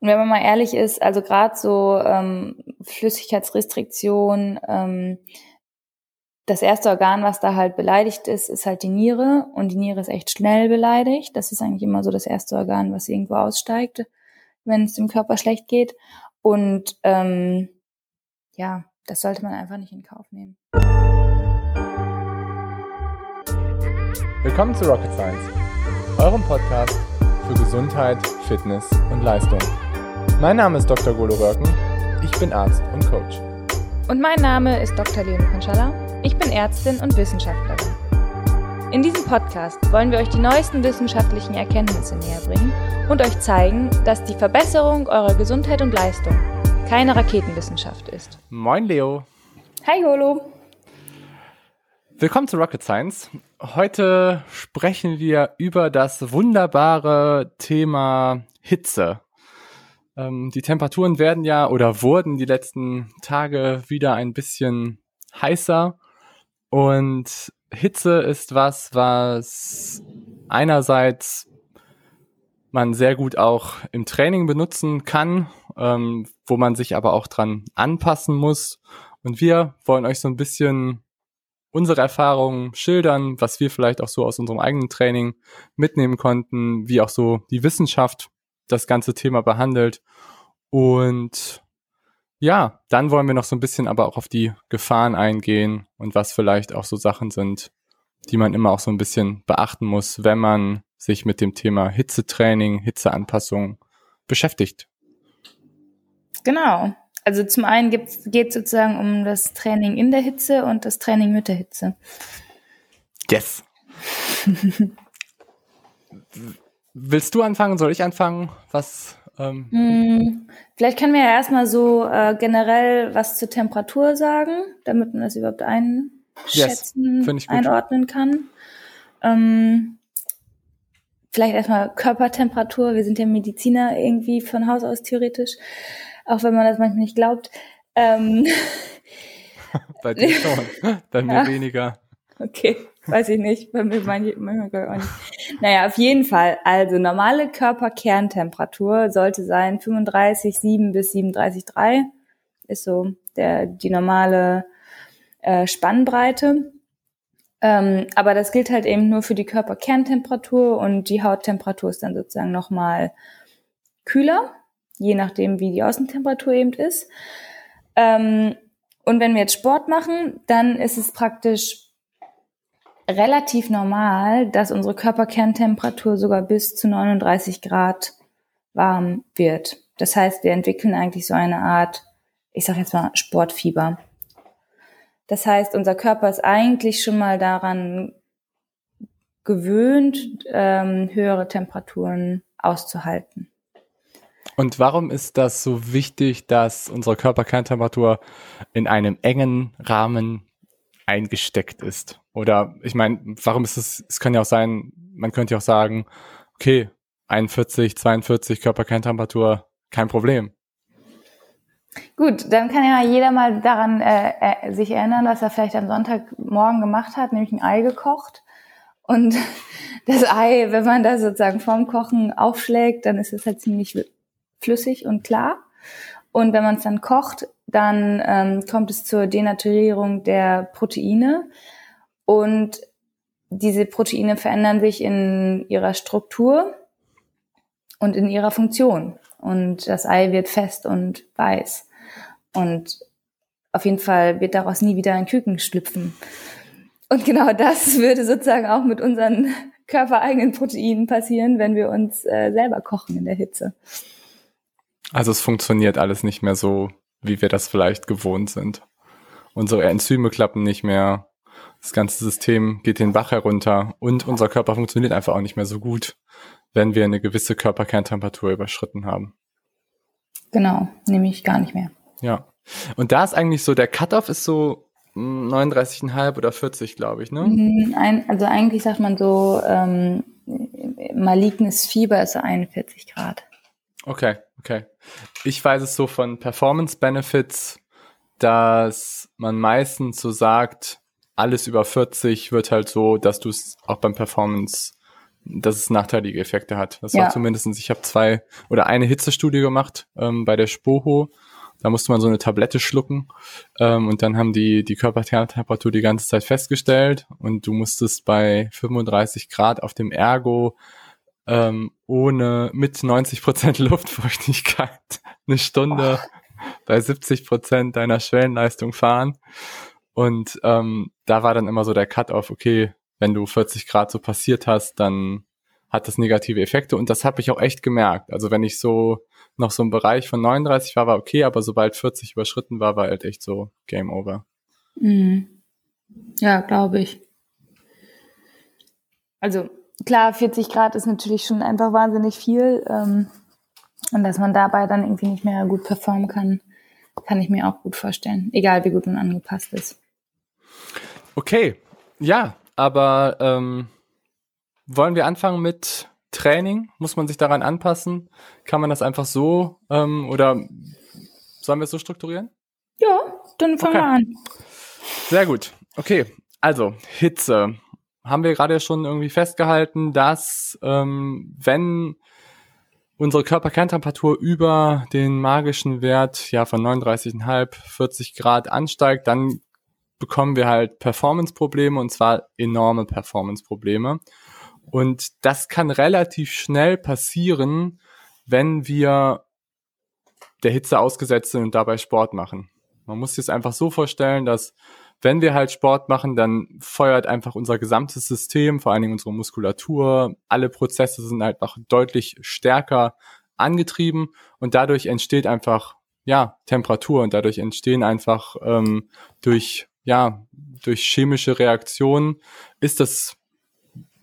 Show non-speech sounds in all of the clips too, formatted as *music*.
Und wenn man mal ehrlich ist, also gerade so ähm, Flüssigkeitsrestriktion, ähm, das erste Organ, was da halt beleidigt ist, ist halt die Niere. Und die Niere ist echt schnell beleidigt. Das ist eigentlich immer so das erste Organ, was irgendwo aussteigt, wenn es dem Körper schlecht geht. Und ähm, ja, das sollte man einfach nicht in Kauf nehmen. Willkommen zu Rocket Science, eurem Podcast für Gesundheit, Fitness und Leistung. Mein Name ist Dr. Golo Röcken, ich bin Arzt und Coach. Und mein Name ist Dr. Leon Konschalla, ich bin Ärztin und Wissenschaftlerin. In diesem Podcast wollen wir euch die neuesten wissenschaftlichen Erkenntnisse näher bringen und euch zeigen, dass die Verbesserung eurer Gesundheit und Leistung keine Raketenwissenschaft ist. Moin Leo. Hi Golo. Willkommen zu Rocket Science. Heute sprechen wir über das wunderbare Thema Hitze. Ähm, die Temperaturen werden ja oder wurden die letzten Tage wieder ein bisschen heißer und Hitze ist was, was einerseits man sehr gut auch im Training benutzen kann, ähm, wo man sich aber auch dran anpassen muss. Und wir wollen euch so ein bisschen unsere Erfahrungen schildern, was wir vielleicht auch so aus unserem eigenen Training mitnehmen konnten, wie auch so die Wissenschaft das ganze Thema behandelt. Und ja, dann wollen wir noch so ein bisschen aber auch auf die Gefahren eingehen und was vielleicht auch so Sachen sind, die man immer auch so ein bisschen beachten muss, wenn man sich mit dem Thema Hitzetraining, Hitzeanpassung beschäftigt. Genau. Also zum einen geht es sozusagen um das Training in der Hitze und das Training mit der Hitze. Yes. *laughs* Willst du anfangen? Soll ich anfangen? Was? Ähm, hm, vielleicht können wir ja erstmal so äh, generell was zur Temperatur sagen, damit man das überhaupt einschätzen, yes, einordnen kann. Ähm, vielleicht erstmal Körpertemperatur. Wir sind ja Mediziner irgendwie von Haus aus theoretisch auch wenn man das manchmal nicht glaubt. Ähm, *laughs* Bei dir *laughs* schon, bei mir ja. weniger. Okay, weiß ich nicht. Bei mir manchmal gar nicht. Naja, auf jeden Fall. Also normale Körperkerntemperatur sollte sein 35,7 bis 37,3 ist so der die normale äh, Spannbreite. Ähm, aber das gilt halt eben nur für die Körperkerntemperatur und die Hauttemperatur ist dann sozusagen nochmal kühler je nachdem, wie die Außentemperatur eben ist. Ähm, und wenn wir jetzt Sport machen, dann ist es praktisch relativ normal, dass unsere Körperkerntemperatur sogar bis zu 39 Grad warm wird. Das heißt, wir entwickeln eigentlich so eine Art, ich sage jetzt mal Sportfieber. Das heißt, unser Körper ist eigentlich schon mal daran gewöhnt, ähm, höhere Temperaturen auszuhalten. Und warum ist das so wichtig, dass unsere Körperkerntemperatur in einem engen Rahmen eingesteckt ist? Oder ich meine, warum ist es, es kann ja auch sein, man könnte ja auch sagen, okay, 41, 42 Körperkerntemperatur, kein Problem. Gut, dann kann ja jeder mal daran äh, äh, sich erinnern, was er vielleicht am Sonntagmorgen gemacht hat, nämlich ein Ei gekocht. Und *laughs* das Ei, wenn man das sozusagen vorm Kochen aufschlägt, dann ist es halt ziemlich flüssig und klar. Und wenn man es dann kocht, dann ähm, kommt es zur Denaturierung der Proteine. Und diese Proteine verändern sich in ihrer Struktur und in ihrer Funktion. Und das Ei wird fest und weiß. Und auf jeden Fall wird daraus nie wieder ein Küken schlüpfen. Und genau das *laughs* würde sozusagen auch mit unseren körpereigenen Proteinen passieren, wenn wir uns äh, selber kochen in der Hitze. Also es funktioniert alles nicht mehr so, wie wir das vielleicht gewohnt sind. Unsere Enzyme klappen nicht mehr, das ganze System geht den Bach herunter und unser Körper funktioniert einfach auch nicht mehr so gut, wenn wir eine gewisse Körperkerntemperatur überschritten haben. Genau, nämlich gar nicht mehr. Ja. Und da ist eigentlich so, der Cutoff ist so 39,5 oder 40, glaube ich, ne? Mhm, ein, also eigentlich sagt man so, ähm, malignes Fieber ist so 41 Grad. Okay, okay. Ich weiß es so von Performance Benefits, dass man meistens so sagt, alles über 40 wird halt so, dass du es auch beim Performance dass es nachteilige Effekte hat. Das ja. war zumindestens. ich habe zwei oder eine Hitzestudie gemacht ähm, bei der Spoho. Da musste man so eine Tablette schlucken ähm, und dann haben die die Körpertemperatur die ganze Zeit festgestellt und du musstest bei 35 Grad auf dem Ergo ähm, ohne mit 90 Prozent *laughs* Luftfeuchtigkeit eine Stunde oh. bei 70 Prozent deiner Schwellenleistung fahren. Und ähm, da war dann immer so der Cut-off, okay, wenn du 40 Grad so passiert hast, dann hat das negative Effekte und das habe ich auch echt gemerkt. Also wenn ich so noch so im Bereich von 39 war, war okay, aber sobald 40 überschritten war, war halt echt so Game Over. Mhm. Ja, glaube ich. Also klar, 40 Grad ist natürlich schon einfach wahnsinnig viel ähm, und dass man dabei dann irgendwie nicht mehr gut performen kann, kann ich mir auch gut vorstellen. Egal, wie gut man angepasst ist. Okay, ja, aber ähm, wollen wir anfangen mit Training? Muss man sich daran anpassen? Kann man das einfach so ähm, oder sollen wir es so strukturieren? Ja, dann fangen okay. wir an. Sehr gut. Okay, also Hitze. Haben wir gerade schon irgendwie festgehalten, dass ähm, wenn unsere Körperkerntemperatur über den magischen Wert ja von 39,5, 40 Grad ansteigt, dann bekommen wir halt Performance-Probleme und zwar enorme Performance-Probleme. Und das kann relativ schnell passieren, wenn wir der Hitze ausgesetzt sind und dabei Sport machen. Man muss sich das einfach so vorstellen, dass wenn wir halt Sport machen, dann feuert einfach unser gesamtes System, vor allen Dingen unsere Muskulatur, alle Prozesse sind einfach deutlich stärker angetrieben und dadurch entsteht einfach ja Temperatur und dadurch entstehen einfach ähm, durch ja, durch chemische Reaktionen ist das,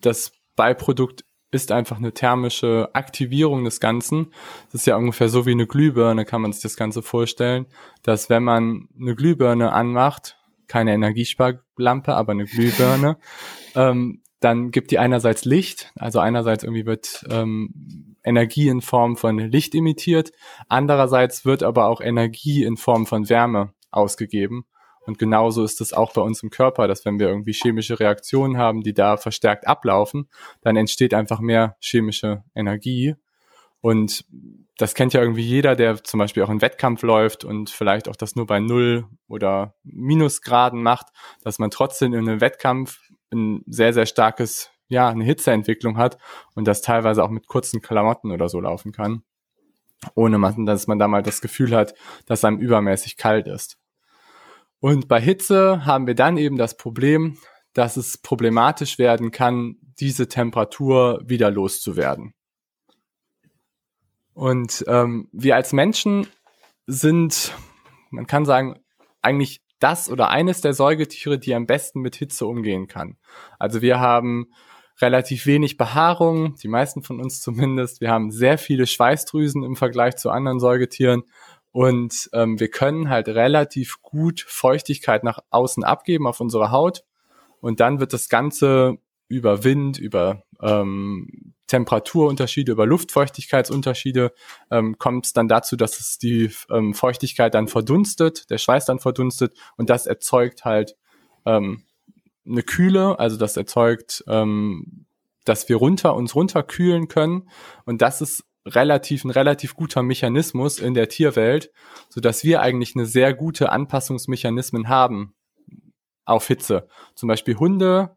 das Beiprodukt ist einfach eine thermische Aktivierung des Ganzen. Das ist ja ungefähr so wie eine Glühbirne, kann man sich das Ganze vorstellen, dass wenn man eine Glühbirne anmacht, keine Energiesparlampe, aber eine Glühbirne, *laughs* ähm, dann gibt die einerseits Licht, also einerseits irgendwie wird ähm, Energie in Form von Licht emittiert, andererseits wird aber auch Energie in Form von Wärme ausgegeben. Und genauso ist es auch bei uns im Körper, dass wenn wir irgendwie chemische Reaktionen haben, die da verstärkt ablaufen, dann entsteht einfach mehr chemische Energie. Und das kennt ja irgendwie jeder, der zum Beispiel auch einen Wettkampf läuft und vielleicht auch das nur bei Null oder Minusgraden macht, dass man trotzdem in einem Wettkampf ein sehr, sehr starkes, ja, eine Hitzeentwicklung hat und das teilweise auch mit kurzen Klamotten oder so laufen kann, ohne man, dass man da mal das Gefühl hat, dass einem übermäßig kalt ist. Und bei Hitze haben wir dann eben das Problem, dass es problematisch werden kann, diese Temperatur wieder loszuwerden. Und ähm, wir als Menschen sind, man kann sagen, eigentlich das oder eines der Säugetiere, die am besten mit Hitze umgehen kann. Also wir haben relativ wenig Behaarung, die meisten von uns zumindest. Wir haben sehr viele Schweißdrüsen im Vergleich zu anderen Säugetieren und ähm, wir können halt relativ gut Feuchtigkeit nach außen abgeben auf unsere Haut. Und dann wird das Ganze über Wind, über ähm, Temperaturunterschiede, über Luftfeuchtigkeitsunterschiede, ähm, kommt es dann dazu, dass es die ähm, Feuchtigkeit dann verdunstet, der Schweiß dann verdunstet. Und das erzeugt halt ähm, eine Kühle, also das erzeugt, ähm, dass wir runter uns runterkühlen können. Und das ist relativ, ein relativ guter Mechanismus in der Tierwelt, so dass wir eigentlich eine sehr gute Anpassungsmechanismen haben auf Hitze. Zum Beispiel Hunde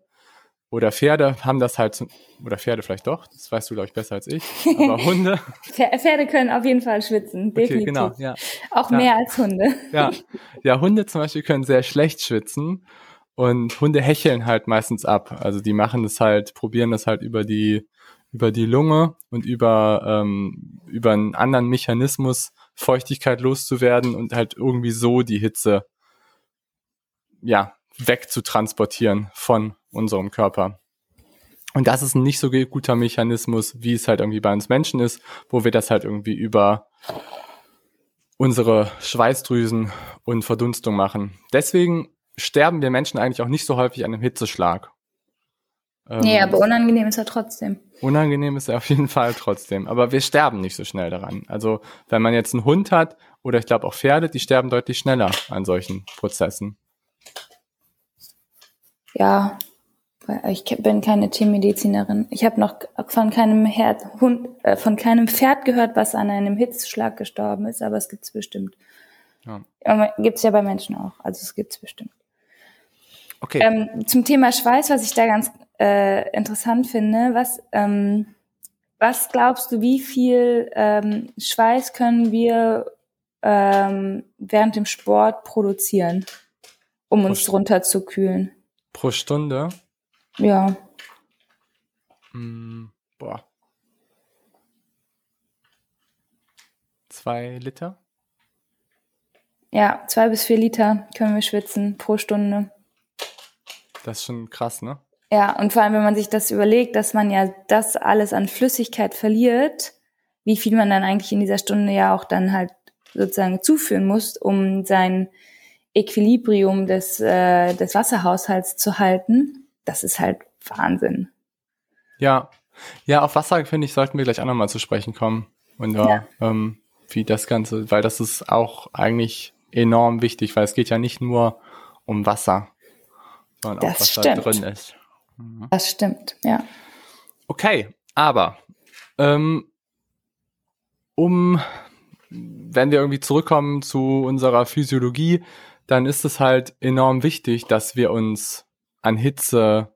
oder Pferde haben das halt, oder Pferde vielleicht doch, das weißt du, glaube ich, besser als ich, aber *laughs* Hunde. Pferde können auf jeden Fall schwitzen, definitiv. Okay, genau, ja. Auch ja. mehr als Hunde. Ja. *laughs* ja, Hunde zum Beispiel können sehr schlecht schwitzen und Hunde hecheln halt meistens ab. Also die machen das halt, probieren das halt über die über die Lunge und über, ähm, über einen anderen Mechanismus Feuchtigkeit loszuwerden und halt irgendwie so die Hitze ja wegzutransportieren von unserem Körper. Und das ist ein nicht so guter Mechanismus, wie es halt irgendwie bei uns Menschen ist, wo wir das halt irgendwie über unsere Schweißdrüsen und Verdunstung machen. Deswegen sterben wir Menschen eigentlich auch nicht so häufig an einem Hitzeschlag. Ähm, nee, aber unangenehm ist er trotzdem. Unangenehm ist er auf jeden Fall trotzdem. Aber wir sterben nicht so schnell daran. Also wenn man jetzt einen Hund hat oder ich glaube auch Pferde, die sterben deutlich schneller an solchen Prozessen. Ja, Ich bin keine Tiermedizinerin. Ich habe noch von keinem Herd, Hund, äh, von keinem Pferd gehört, was an einem Hitzschlag gestorben ist, aber es gibt's bestimmt. Ja. Gibt's ja bei Menschen auch. Also es gibt's bestimmt. Okay. Ähm, zum Thema Schweiß, was ich da ganz äh, interessant finde, was ähm, was glaubst du, wie viel ähm, Schweiß können wir ähm, während dem Sport produzieren, um uns St drunter zu kühlen? Pro Stunde? Ja. Hm, boah. Zwei Liter? Ja, zwei bis vier Liter können wir schwitzen pro Stunde. Das ist schon krass, ne? Ja, und vor allem, wenn man sich das überlegt, dass man ja das alles an Flüssigkeit verliert, wie viel man dann eigentlich in dieser Stunde ja auch dann halt sozusagen zuführen muss, um sein Equilibrium des, äh, des Wasserhaushalts zu halten, das ist halt Wahnsinn. Ja, ja, auf Wasser, finde ich, sollten wir gleich auch nochmal zu sprechen kommen. Und ja, ähm, wie das Ganze, weil das ist auch eigentlich enorm wichtig, weil es geht ja nicht nur um Wasser, sondern das auch was stimmt. da drin ist. Mhm. Das stimmt, ja. Okay, aber ähm, um, wenn wir irgendwie zurückkommen zu unserer Physiologie, dann ist es halt enorm wichtig, dass wir uns an Hitze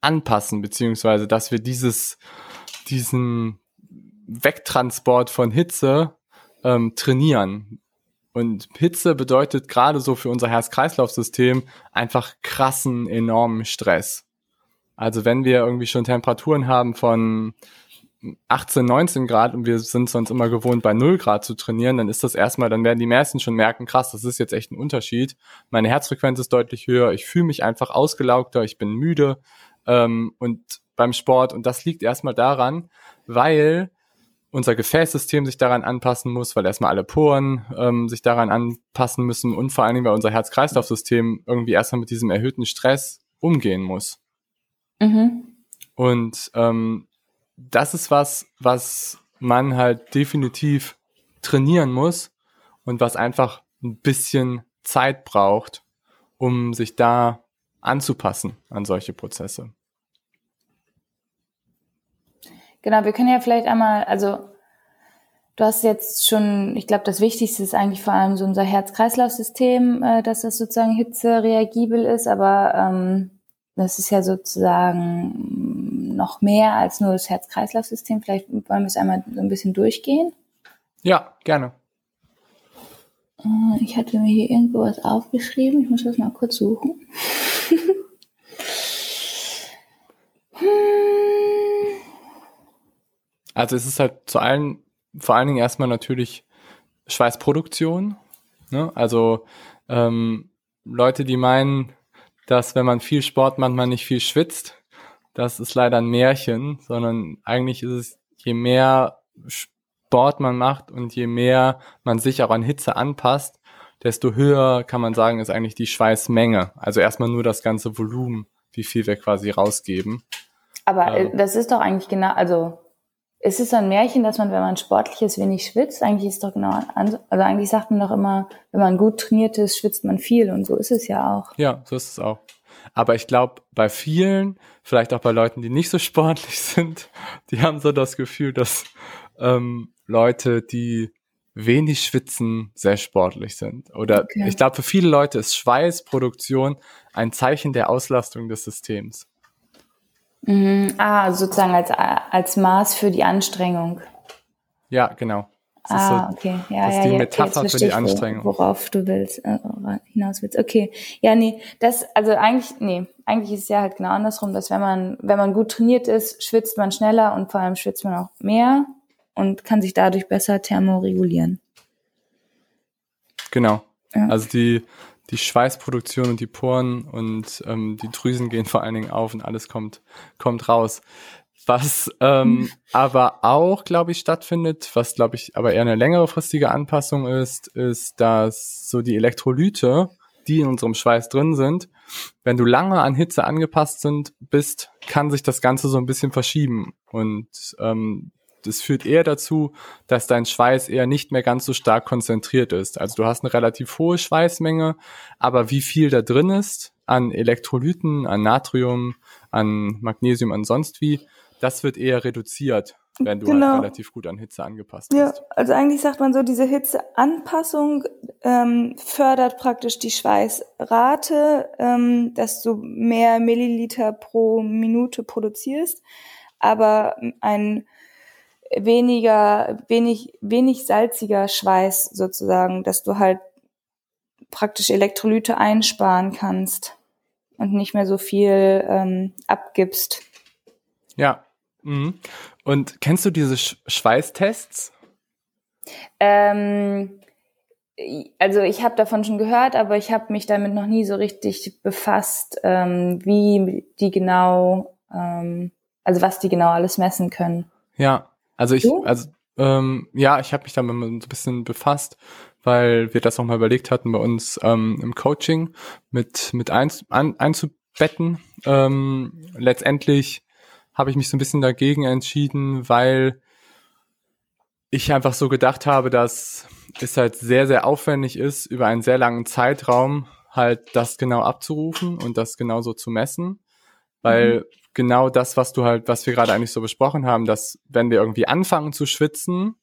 anpassen, beziehungsweise dass wir dieses, diesen Wegtransport von Hitze ähm, trainieren. Und Hitze bedeutet gerade so für unser Herz-Kreislauf-System einfach krassen, enormen Stress. Also wenn wir irgendwie schon Temperaturen haben von 18, 19 Grad und wir sind sonst immer gewohnt, bei 0 Grad zu trainieren, dann ist das erstmal, dann werden die meisten schon merken, krass, das ist jetzt echt ein Unterschied. Meine Herzfrequenz ist deutlich höher, ich fühle mich einfach ausgelaugter, ich bin müde ähm, und beim Sport und das liegt erstmal daran, weil unser Gefäßsystem sich daran anpassen muss, weil erstmal alle Poren ähm, sich daran anpassen müssen und vor allen Dingen, weil unser Herz-Kreislauf-System irgendwie erstmal mit diesem erhöhten Stress umgehen muss. Mhm. Und ähm, das ist was, was man halt definitiv trainieren muss und was einfach ein bisschen Zeit braucht, um sich da anzupassen an solche Prozesse. Genau, wir können ja vielleicht einmal, also du hast jetzt schon, ich glaube, das Wichtigste ist eigentlich vor allem so unser Herz-Kreislauf-System, äh, dass das sozusagen hitzereagibel ist, aber ähm, das ist ja sozusagen noch mehr als nur das Herz-Kreislauf-System. Vielleicht wollen wir es einmal so ein bisschen durchgehen. Ja, gerne. Äh, ich hatte mir hier irgendwo was aufgeschrieben. Ich muss das mal kurz suchen. *laughs* also es ist halt zu allen, vor allen Dingen erstmal natürlich Schweißproduktion. Ne? Also ähm, Leute, die meinen, dass wenn man viel Sport macht, man nicht viel schwitzt. Das ist leider ein Märchen, sondern eigentlich ist es, je mehr Sport man macht und je mehr man sich auch an Hitze anpasst, desto höher kann man sagen, ist eigentlich die Schweißmenge. Also erstmal nur das ganze Volumen, wie viel wir quasi rausgeben. Aber ähm, das ist doch eigentlich genau, also ist es ein Märchen, dass man, wenn man sportlich ist, wenig schwitzt? Eigentlich ist es doch genau, also eigentlich sagt man doch immer, wenn man gut trainiert ist, schwitzt man viel und so ist es ja auch. Ja, so ist es auch. Aber ich glaube, bei vielen, vielleicht auch bei Leuten, die nicht so sportlich *laughs* sind, die haben so das Gefühl, dass ähm, Leute, die wenig schwitzen, sehr sportlich sind. Oder okay. ich glaube, für viele Leute ist Schweißproduktion ein Zeichen der Auslastung des Systems. Mhm. Ah, sozusagen als, als Maß für die Anstrengung. Ja, genau. Das ah, so, okay. Ja, das ist ja, die Metapher für die Anstrengung. Worauf du willst, äh, hinaus willst. Okay. Ja, nee, das, also eigentlich, nee, eigentlich ist es ja halt genau andersrum, dass wenn man, wenn man gut trainiert ist, schwitzt man schneller und vor allem schwitzt man auch mehr und kann sich dadurch besser thermoregulieren. Genau. Ja. Also die, die Schweißproduktion und die Poren und ähm, die Drüsen gehen vor allen Dingen auf und alles kommt, kommt raus. Was ähm, *laughs* aber auch, glaube ich, stattfindet, was, glaube ich, aber eher eine längerefristige Anpassung ist, ist, dass so die Elektrolyte, die in unserem Schweiß drin sind, wenn du lange an Hitze angepasst sind, bist, kann sich das Ganze so ein bisschen verschieben. Und ähm, das führt eher dazu, dass dein Schweiß eher nicht mehr ganz so stark konzentriert ist. Also du hast eine relativ hohe Schweißmenge, aber wie viel da drin ist an Elektrolyten, an Natrium, an Magnesium, an sonst wie, das wird eher reduziert wenn du halt genau. halt relativ gut an Hitze angepasst ja, bist. Ja, also eigentlich sagt man so, diese Hitzeanpassung ähm, fördert praktisch die Schweißrate, ähm, dass du mehr Milliliter pro Minute produzierst, aber ein weniger, wenig, wenig salziger Schweiß sozusagen, dass du halt praktisch Elektrolyte einsparen kannst und nicht mehr so viel ähm, abgibst. Ja. Mhm. Und kennst du diese Sch Schweißtests? Ähm, also ich habe davon schon gehört, aber ich habe mich damit noch nie so richtig befasst, ähm, wie die genau, ähm, also was die genau alles messen können. Ja, also ich, also ähm, ja, ich habe mich damit so ein bisschen befasst, weil wir das auch mal überlegt hatten bei uns ähm, im Coaching mit mit ein, ein, einzubetten. Ähm, letztendlich habe ich mich so ein bisschen dagegen entschieden, weil ich einfach so gedacht habe, dass es halt sehr, sehr aufwendig ist, über einen sehr langen Zeitraum halt das genau abzurufen und das genauso zu messen. Weil mhm. Genau das, was du halt, was wir gerade eigentlich so besprochen haben, dass wenn wir irgendwie anfangen zu schwitzen,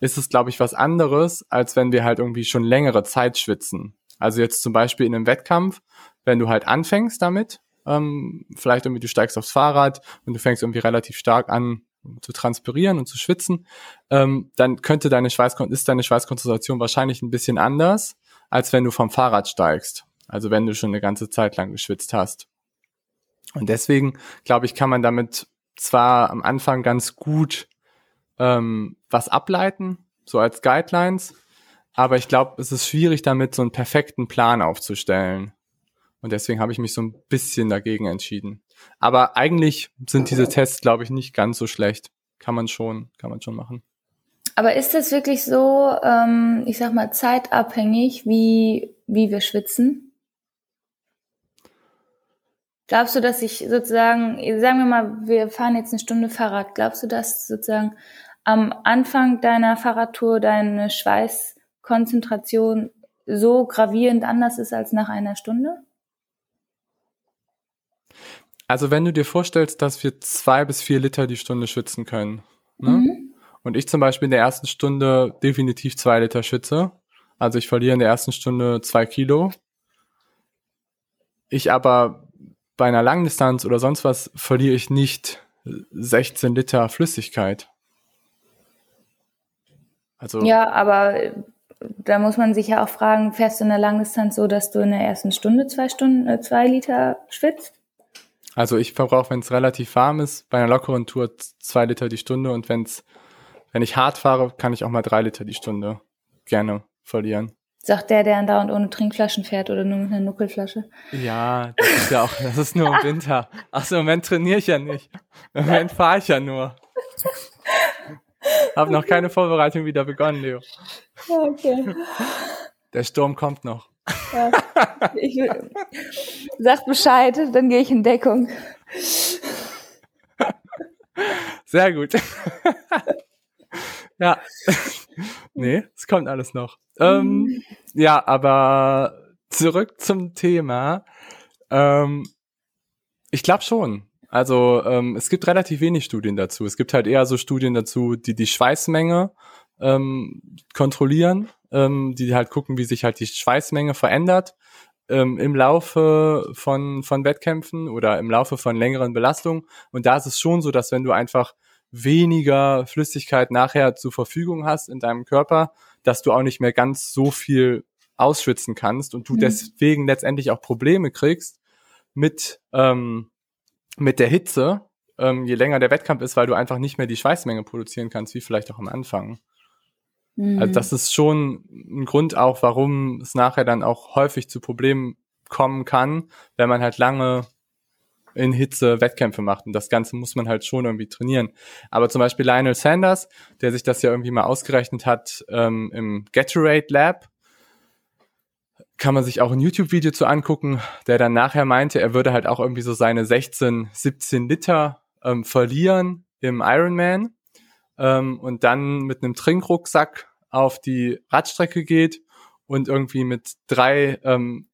ist es, glaube ich, was anderes, als wenn wir halt irgendwie schon längere Zeit schwitzen. Also jetzt zum Beispiel in einem Wettkampf, wenn du halt anfängst damit, ähm, vielleicht irgendwie du steigst aufs Fahrrad und du fängst irgendwie relativ stark an zu transpirieren und zu schwitzen, ähm, dann könnte deine Schweißkon ist deine Schweißkonzentration wahrscheinlich ein bisschen anders, als wenn du vom Fahrrad steigst. Also wenn du schon eine ganze Zeit lang geschwitzt hast. Und deswegen, glaube ich, kann man damit zwar am Anfang ganz gut ähm, was ableiten, so als Guidelines, aber ich glaube, es ist schwierig damit, so einen perfekten Plan aufzustellen. Und deswegen habe ich mich so ein bisschen dagegen entschieden. Aber eigentlich sind diese Tests, glaube ich, nicht ganz so schlecht. Kann man schon, kann man schon machen. Aber ist das wirklich so, ähm, ich sag mal, zeitabhängig, wie, wie wir schwitzen? Glaubst du, dass ich sozusagen, sagen wir mal, wir fahren jetzt eine Stunde Fahrrad, glaubst du, dass sozusagen am Anfang deiner Fahrradtour deine Schweißkonzentration so gravierend anders ist als nach einer Stunde? Also wenn du dir vorstellst, dass wir zwei bis vier Liter die Stunde schwitzen können, ne? Mhm. und ich zum Beispiel in der ersten Stunde definitiv zwei Liter schwitze, also ich verliere in der ersten Stunde zwei Kilo, ich aber bei einer Langdistanz oder sonst was verliere ich nicht 16 Liter Flüssigkeit. Also ja, aber da muss man sich ja auch fragen, fährst du in der Langdistanz so, dass du in der ersten Stunde zwei Stunden, äh, zwei Liter schwitzt? Also ich verbrauche, wenn es relativ warm ist, bei einer lockeren Tour zwei Liter die Stunde und wenn's, wenn ich hart fahre, kann ich auch mal drei Liter die Stunde gerne verlieren. Sagt der, der andauernd ohne Trinkflaschen fährt oder nur mit einer Nuckelflasche? Ja, das ist ja auch, das ist nur im Winter. Ach so, im Moment trainiere ich ja nicht. Im Moment fahre ich ja nur. Hab noch keine Vorbereitung wieder begonnen, Leo. Okay. Der Sturm kommt noch. Ja, ich, sag Bescheid, dann gehe ich in Deckung. Sehr gut. Ja. *laughs* nee, es kommt alles noch. Ähm, ja, aber zurück zum Thema. Ähm, ich glaube schon. Also ähm, es gibt relativ wenig Studien dazu. Es gibt halt eher so Studien dazu, die die Schweißmenge ähm, kontrollieren ähm, die halt gucken, wie sich halt die Schweißmenge verändert ähm, im Laufe von, von Wettkämpfen oder im Laufe von längeren Belastungen. Und da ist es schon so, dass wenn du einfach weniger Flüssigkeit nachher zur Verfügung hast in deinem Körper, dass du auch nicht mehr ganz so viel ausschwitzen kannst und du mhm. deswegen letztendlich auch Probleme kriegst mit, ähm, mit der Hitze, ähm, je länger der Wettkampf ist, weil du einfach nicht mehr die Schweißmenge produzieren kannst, wie vielleicht auch am Anfang. Also mhm. das ist schon ein Grund auch, warum es nachher dann auch häufig zu Problemen kommen kann, wenn man halt lange in Hitze Wettkämpfe macht. Und das Ganze muss man halt schon irgendwie trainieren. Aber zum Beispiel Lionel Sanders, der sich das ja irgendwie mal ausgerechnet hat ähm, im Gatorade Lab, kann man sich auch ein YouTube-Video zu angucken, der dann nachher meinte, er würde halt auch irgendwie so seine 16, 17 Liter ähm, verlieren im Ironman ähm, und dann mit einem Trinkrucksack auf die Radstrecke geht und irgendwie mit drei ähm,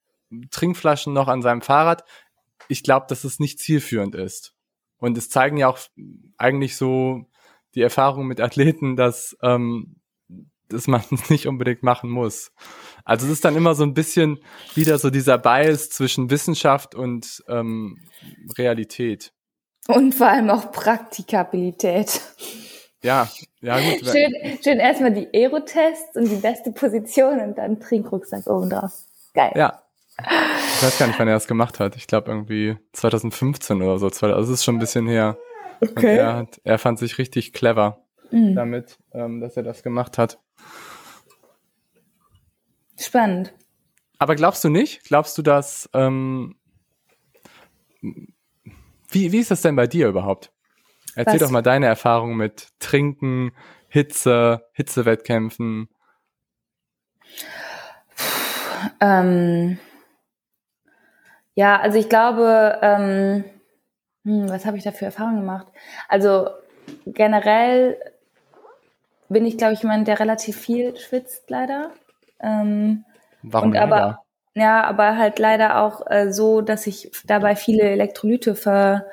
Trinkflaschen noch an seinem Fahrrad, ich glaube, dass es nicht zielführend ist. Und es zeigen ja auch eigentlich so die Erfahrungen mit Athleten, dass, ähm, dass man es nicht unbedingt machen muss. Also es ist dann immer so ein bisschen wieder so dieser Bias zwischen Wissenschaft und ähm, Realität. Und vor allem auch Praktikabilität. Ja, ja gut. Schön, schön erstmal die Aerotests und die beste Position und dann Trinkrucksack oben drauf. Geil. Ja, ich weiß gar nicht, wann er das gemacht hat. Ich glaube irgendwie 2015 oder so. Also es ist schon ein bisschen her. Okay. Er, hat, er, fand sich richtig clever mhm. damit, ähm, dass er das gemacht hat. Spannend. Aber glaubst du nicht? Glaubst du, dass ähm, wie, wie ist das denn bei dir überhaupt? Erzähl Was? doch mal deine Erfahrung mit Trinken, Hitze, Hitzewettkämpfen. Ähm, ja, also ich glaube, ähm, hm, was habe ich da für Erfahrungen gemacht? Also generell bin ich, glaube ich, jemand, der relativ viel schwitzt, leider. Ähm, Warum und aber, Ja, aber halt leider auch äh, so, dass ich dabei viele Elektrolyte ver,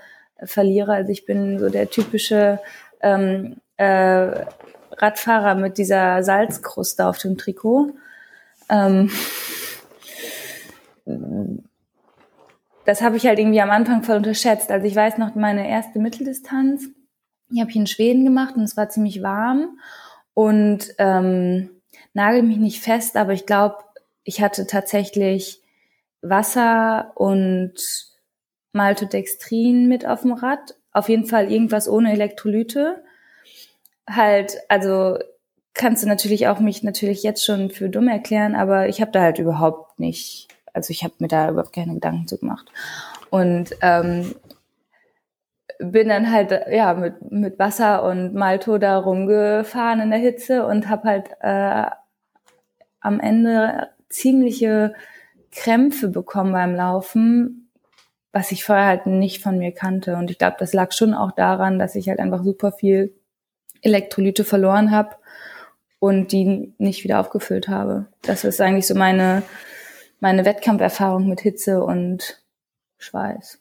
verliere. Also ich bin so der typische ähm, äh, Radfahrer mit dieser Salzkruste auf dem Trikot. Ähm, das habe ich halt irgendwie am Anfang voll unterschätzt. Also ich weiß noch, meine erste Mitteldistanz, die habe ich in Schweden gemacht und es war ziemlich warm. Und ähm, nagel mich nicht fest, aber ich glaube, ich hatte tatsächlich Wasser und Maltodextrin mit auf dem Rad. Auf jeden Fall irgendwas ohne Elektrolyte. Halt, also kannst du natürlich auch mich natürlich jetzt schon für dumm erklären, aber ich habe da halt überhaupt nicht also ich habe mir da überhaupt keine Gedanken zu gemacht. Und ähm, bin dann halt ja mit, mit Wasser und Malto da rumgefahren in der Hitze und habe halt äh, am Ende ziemliche Krämpfe bekommen beim Laufen, was ich vorher halt nicht von mir kannte. Und ich glaube, das lag schon auch daran, dass ich halt einfach super viel Elektrolyte verloren habe und die nicht wieder aufgefüllt habe. Das ist eigentlich so meine meine Wettkampferfahrung mit Hitze und Schweiß.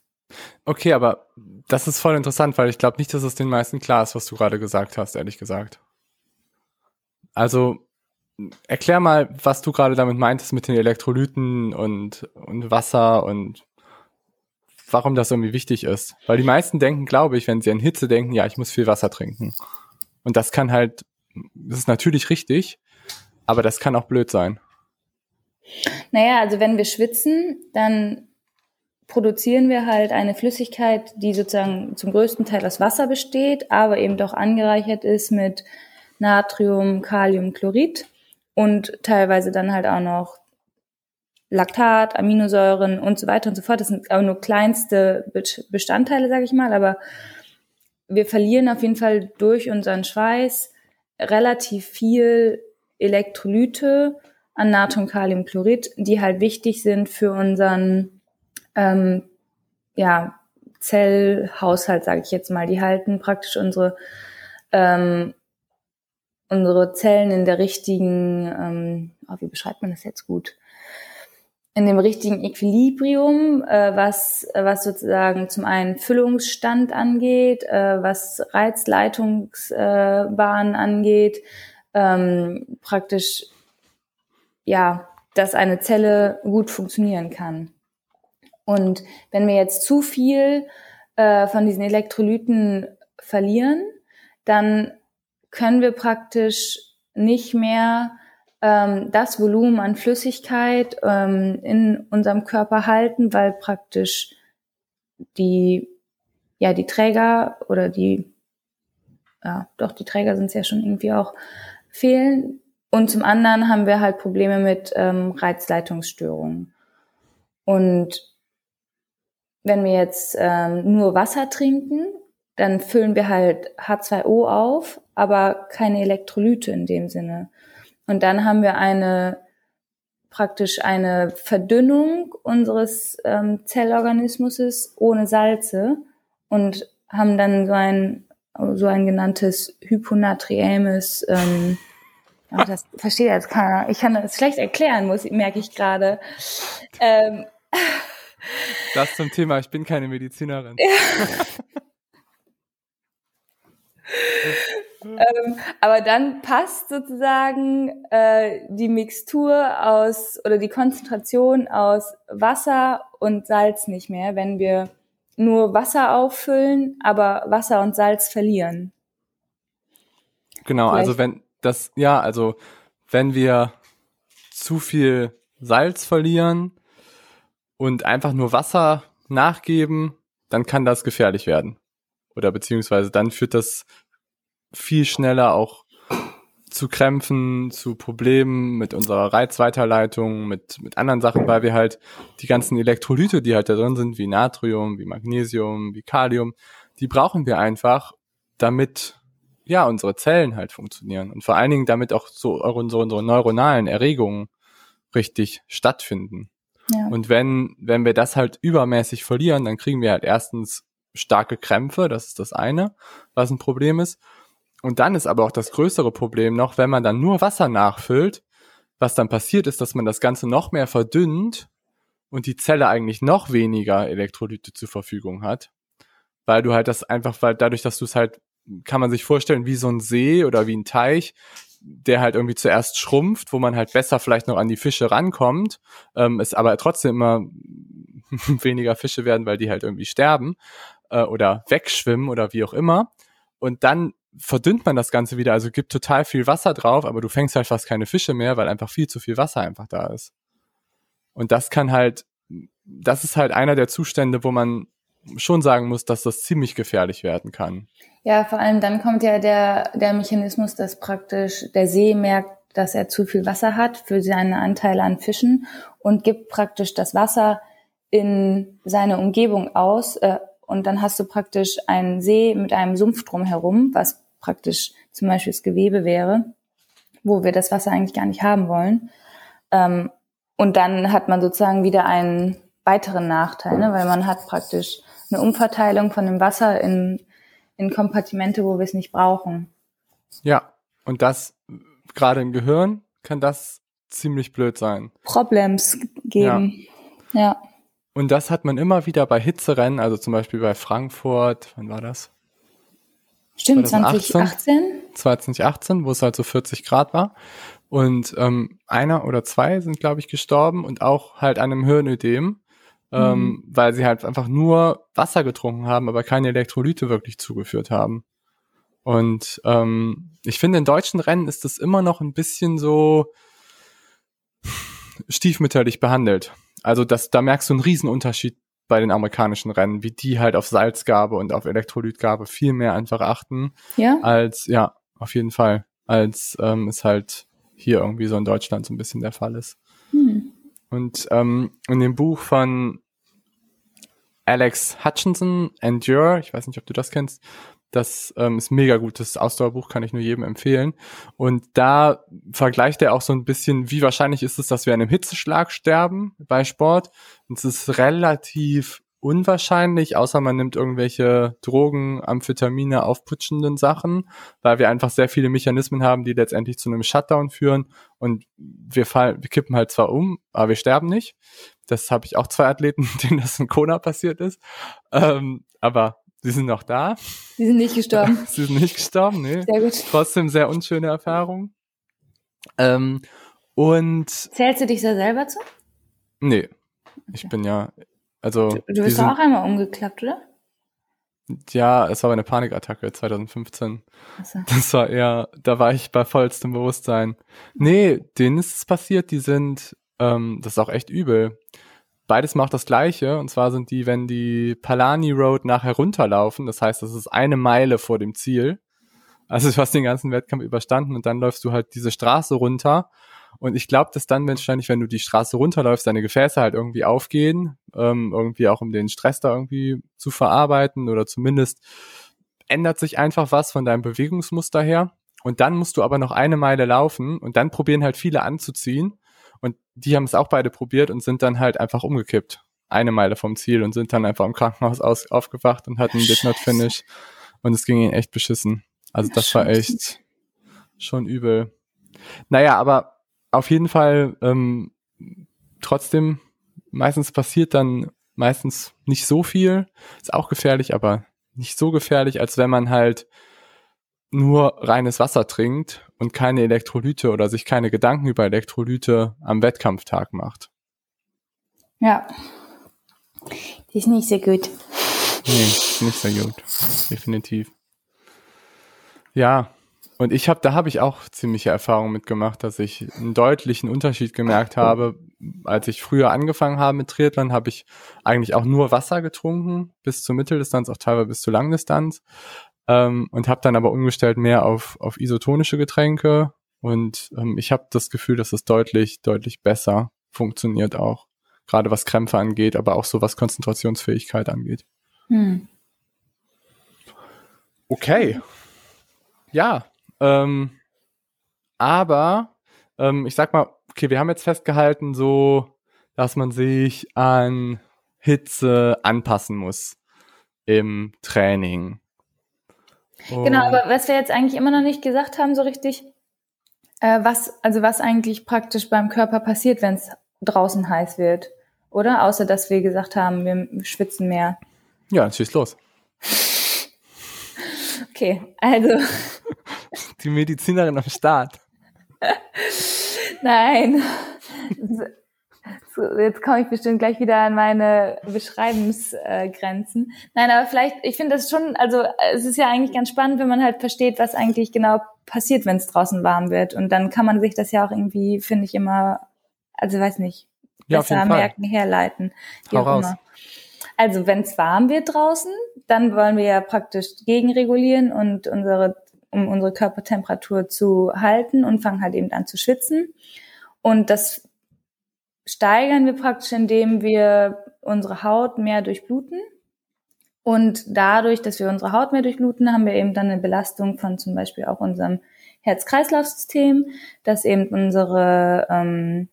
Okay, aber das ist voll interessant, weil ich glaube nicht, dass es den meisten klar ist, was du gerade gesagt hast, ehrlich gesagt. Also erklär mal, was du gerade damit meintest mit den Elektrolyten und, und Wasser und warum das irgendwie wichtig ist. Weil die meisten denken, glaube ich, wenn sie an Hitze denken, ja, ich muss viel Wasser trinken. Und das kann halt, das ist natürlich richtig, aber das kann auch blöd sein. Naja, also wenn wir schwitzen, dann produzieren wir halt eine Flüssigkeit, die sozusagen zum größten Teil aus Wasser besteht, aber eben doch angereichert ist mit Natrium, Kalium, Chlorid und teilweise dann halt auch noch Laktat, Aminosäuren und so weiter und so fort. Das sind aber nur kleinste Bestandteile, sage ich mal, aber wir verlieren auf jeden Fall durch unseren Schweiß relativ viel Elektrolyte an Natrium, Kalium, Chlorid, die halt wichtig sind für unseren ähm, ja, Zellhaushalt, sage ich jetzt mal. Die halten praktisch unsere ähm, unsere Zellen in der richtigen, ähm, oh, wie beschreibt man das jetzt gut? In dem richtigen Equilibrium, äh, was, was sozusagen zum einen Füllungsstand angeht, äh, was Reizleitungsbahnen äh, angeht, ähm, praktisch ja, dass eine Zelle gut funktionieren kann. Und wenn wir jetzt zu viel äh, von diesen Elektrolyten verlieren, dann können wir praktisch nicht mehr ähm, das Volumen an Flüssigkeit ähm, in unserem Körper halten, weil praktisch die, ja, die Träger oder die, ja, doch, die Träger sind es ja schon irgendwie auch, fehlen. Und zum anderen haben wir halt Probleme mit ähm, Reizleitungsstörungen. Und wenn wir jetzt ähm, nur Wasser trinken, dann füllen wir halt H2O auf, aber keine Elektrolyte in dem Sinne. Und dann haben wir eine praktisch eine Verdünnung unseres ähm, Zellorganismus ohne Salze und haben dann so ein so ein genanntes hyponatriämes, ähm, aber das versteht jetzt keiner. Ich kann das schlecht erklären, muss, merke ich gerade. Ähm, das zum Thema, ich bin keine Medizinerin. ähm, aber dann passt sozusagen äh, die Mixtur aus oder die Konzentration aus Wasser und Salz nicht mehr, wenn wir nur Wasser auffüllen, aber Wasser und Salz verlieren. Genau, also Vielleicht. also wenn das, ja, also wenn wir zu viel Salz verlieren und einfach nur Wasser nachgeben, dann kann das gefährlich werden. Oder beziehungsweise dann führt das viel schneller auch zu Krämpfen, zu Problemen mit unserer Reizweiterleitung, mit, mit anderen Sachen, weil wir halt die ganzen Elektrolyte, die halt da drin sind, wie Natrium, wie Magnesium, wie Kalium, die brauchen wir einfach, damit ja unsere Zellen halt funktionieren und vor allen Dingen damit auch so unsere, unsere neuronalen Erregungen richtig stattfinden. Ja. Und wenn, wenn wir das halt übermäßig verlieren, dann kriegen wir halt erstens starke Krämpfe, das ist das eine, was ein Problem ist. Und dann ist aber auch das größere Problem noch, wenn man dann nur Wasser nachfüllt, was dann passiert ist, dass man das Ganze noch mehr verdünnt und die Zelle eigentlich noch weniger Elektrolyte zur Verfügung hat. Weil du halt das einfach, weil dadurch, dass du es halt, kann man sich vorstellen, wie so ein See oder wie ein Teich, der halt irgendwie zuerst schrumpft, wo man halt besser vielleicht noch an die Fische rankommt, ähm, es aber trotzdem immer *laughs* weniger Fische werden, weil die halt irgendwie sterben äh, oder wegschwimmen oder wie auch immer. Und dann verdünnt man das Ganze wieder, also gibt total viel Wasser drauf, aber du fängst halt fast keine Fische mehr, weil einfach viel zu viel Wasser einfach da ist. Und das kann halt, das ist halt einer der Zustände, wo man schon sagen muss, dass das ziemlich gefährlich werden kann. Ja, vor allem dann kommt ja der, der Mechanismus, dass praktisch der See merkt, dass er zu viel Wasser hat für seine Anteile an Fischen und gibt praktisch das Wasser in seine Umgebung aus. Äh, und dann hast du praktisch einen See mit einem Sumpf drumherum, was praktisch zum Beispiel das Gewebe wäre, wo wir das Wasser eigentlich gar nicht haben wollen. Ähm, und dann hat man sozusagen wieder einen weiteren Nachteil, ne? weil man hat praktisch eine Umverteilung von dem Wasser in, in Kompartimente, wo wir es nicht brauchen. Ja, und das gerade im Gehirn kann das ziemlich blöd sein. Problems geben. Ja. ja. Und das hat man immer wieder bei Hitzerennen, also zum Beispiel bei Frankfurt, wann war das? Stimmt, 2018? 2018, wo es halt so 40 Grad war. Und ähm, einer oder zwei sind, glaube ich, gestorben und auch halt an einem Hirnödem, ähm, mhm. weil sie halt einfach nur Wasser getrunken haben, aber keine Elektrolyte wirklich zugeführt haben. Und ähm, ich finde, in deutschen Rennen ist das immer noch ein bisschen so stiefmütterlich behandelt. Also das, da merkst du einen Riesenunterschied bei den amerikanischen Rennen, wie die halt auf Salzgabe und auf Elektrolytgabe viel mehr einfach achten. Ja. Als, ja, auf jeden Fall. Als ähm, es halt hier irgendwie so in Deutschland so ein bisschen der Fall ist. Hm. Und ähm, in dem Buch von Alex Hutchinson, Endure, ich weiß nicht, ob du das kennst, das ähm, ist mega gutes Ausdauerbuch, kann ich nur jedem empfehlen. Und da vergleicht er auch so ein bisschen, wie wahrscheinlich ist es, dass wir an einem Hitzeschlag sterben bei Sport. Und es ist relativ unwahrscheinlich, außer man nimmt irgendwelche Drogen, Amphetamine, aufputschenden Sachen, weil wir einfach sehr viele Mechanismen haben, die letztendlich zu einem Shutdown führen und wir fallen, wir kippen halt zwar um, aber wir sterben nicht. Das habe ich auch zwei Athleten, *laughs* denen das in Kona passiert ist. Ähm, aber Sie sind noch da. Sie sind nicht gestorben. *laughs* Sie sind nicht gestorben, nee. Sehr gut. Trotzdem sehr unschöne Erfahrung. Ähm, und. Zählst du dich da selber zu? Nee. Okay. Ich bin ja, also. Du, bist doch auch einmal umgeklappt, oder? Ja, es war eine Panikattacke 2015. So. Das war eher, da war ich bei vollstem Bewusstsein. Nee, denen ist es passiert, die sind, ähm, das ist auch echt übel beides macht das Gleiche. Und zwar sind die, wenn die Palani Road nachher runterlaufen, das heißt, das ist eine Meile vor dem Ziel. Also du hast den ganzen Wettkampf überstanden und dann läufst du halt diese Straße runter. Und ich glaube, dass dann wahrscheinlich, wenn du die Straße runterläufst, deine Gefäße halt irgendwie aufgehen, ähm, irgendwie auch um den Stress da irgendwie zu verarbeiten oder zumindest ändert sich einfach was von deinem Bewegungsmuster her. Und dann musst du aber noch eine Meile laufen und dann probieren halt viele anzuziehen. Und die haben es auch beide probiert und sind dann halt einfach umgekippt. Eine Meile vom Ziel und sind dann einfach im Krankenhaus aus, aufgewacht und hatten Did Not Finish. und es ging ihnen echt beschissen. Also das war echt schon übel. Naja, aber auf jeden Fall ähm, trotzdem, meistens passiert dann meistens nicht so viel. Ist auch gefährlich, aber nicht so gefährlich, als wenn man halt nur reines Wasser trinkt und keine Elektrolyte oder sich keine Gedanken über Elektrolyte am Wettkampftag macht. Ja. Die ist nicht sehr gut. Nee, nicht sehr gut. Definitiv. Ja, und ich habe, da habe ich auch ziemliche Erfahrungen mitgemacht, dass ich einen deutlichen Unterschied gemerkt habe. Als ich früher angefangen habe mit Triathlon, habe ich eigentlich auch nur Wasser getrunken, bis zur Mitteldistanz, auch teilweise bis zur Langdistanz. Ähm, und habe dann aber umgestellt mehr auf, auf isotonische Getränke. Und ähm, ich habe das Gefühl, dass es deutlich, deutlich besser funktioniert auch. Gerade was Krämpfe angeht, aber auch so was Konzentrationsfähigkeit angeht. Hm. Okay. Ja, ähm, aber ähm, ich sag mal, okay, wir haben jetzt festgehalten, so, dass man sich an Hitze anpassen muss im Training. Und genau, aber was wir jetzt eigentlich immer noch nicht gesagt haben, so richtig, äh, was, also was eigentlich praktisch beim Körper passiert, wenn es draußen heiß wird, oder? Außer dass wir gesagt haben, wir schwitzen mehr. Ja, schieß los. Okay, also die Medizinerin am Start. *laughs* Nein. So, jetzt komme ich bestimmt gleich wieder an meine Beschreibensgrenzen. Nein, aber vielleicht, ich finde das schon, also es ist ja eigentlich ganz spannend, wenn man halt versteht, was eigentlich genau passiert, wenn es draußen warm wird. Und dann kann man sich das ja auch irgendwie, finde ich, immer, also weiß nicht, besser ja, merken, herleiten. Wie Hau raus. Immer. Also wenn es warm wird draußen, dann wollen wir ja praktisch gegenregulieren und unsere um unsere Körpertemperatur zu halten und fangen halt eben an zu schwitzen. Und das steigern wir praktisch, indem wir unsere Haut mehr durchbluten. Und dadurch, dass wir unsere Haut mehr durchbluten, haben wir eben dann eine Belastung von zum Beispiel auch unserem Herz-Kreislauf-System, dass eben unsere ähm,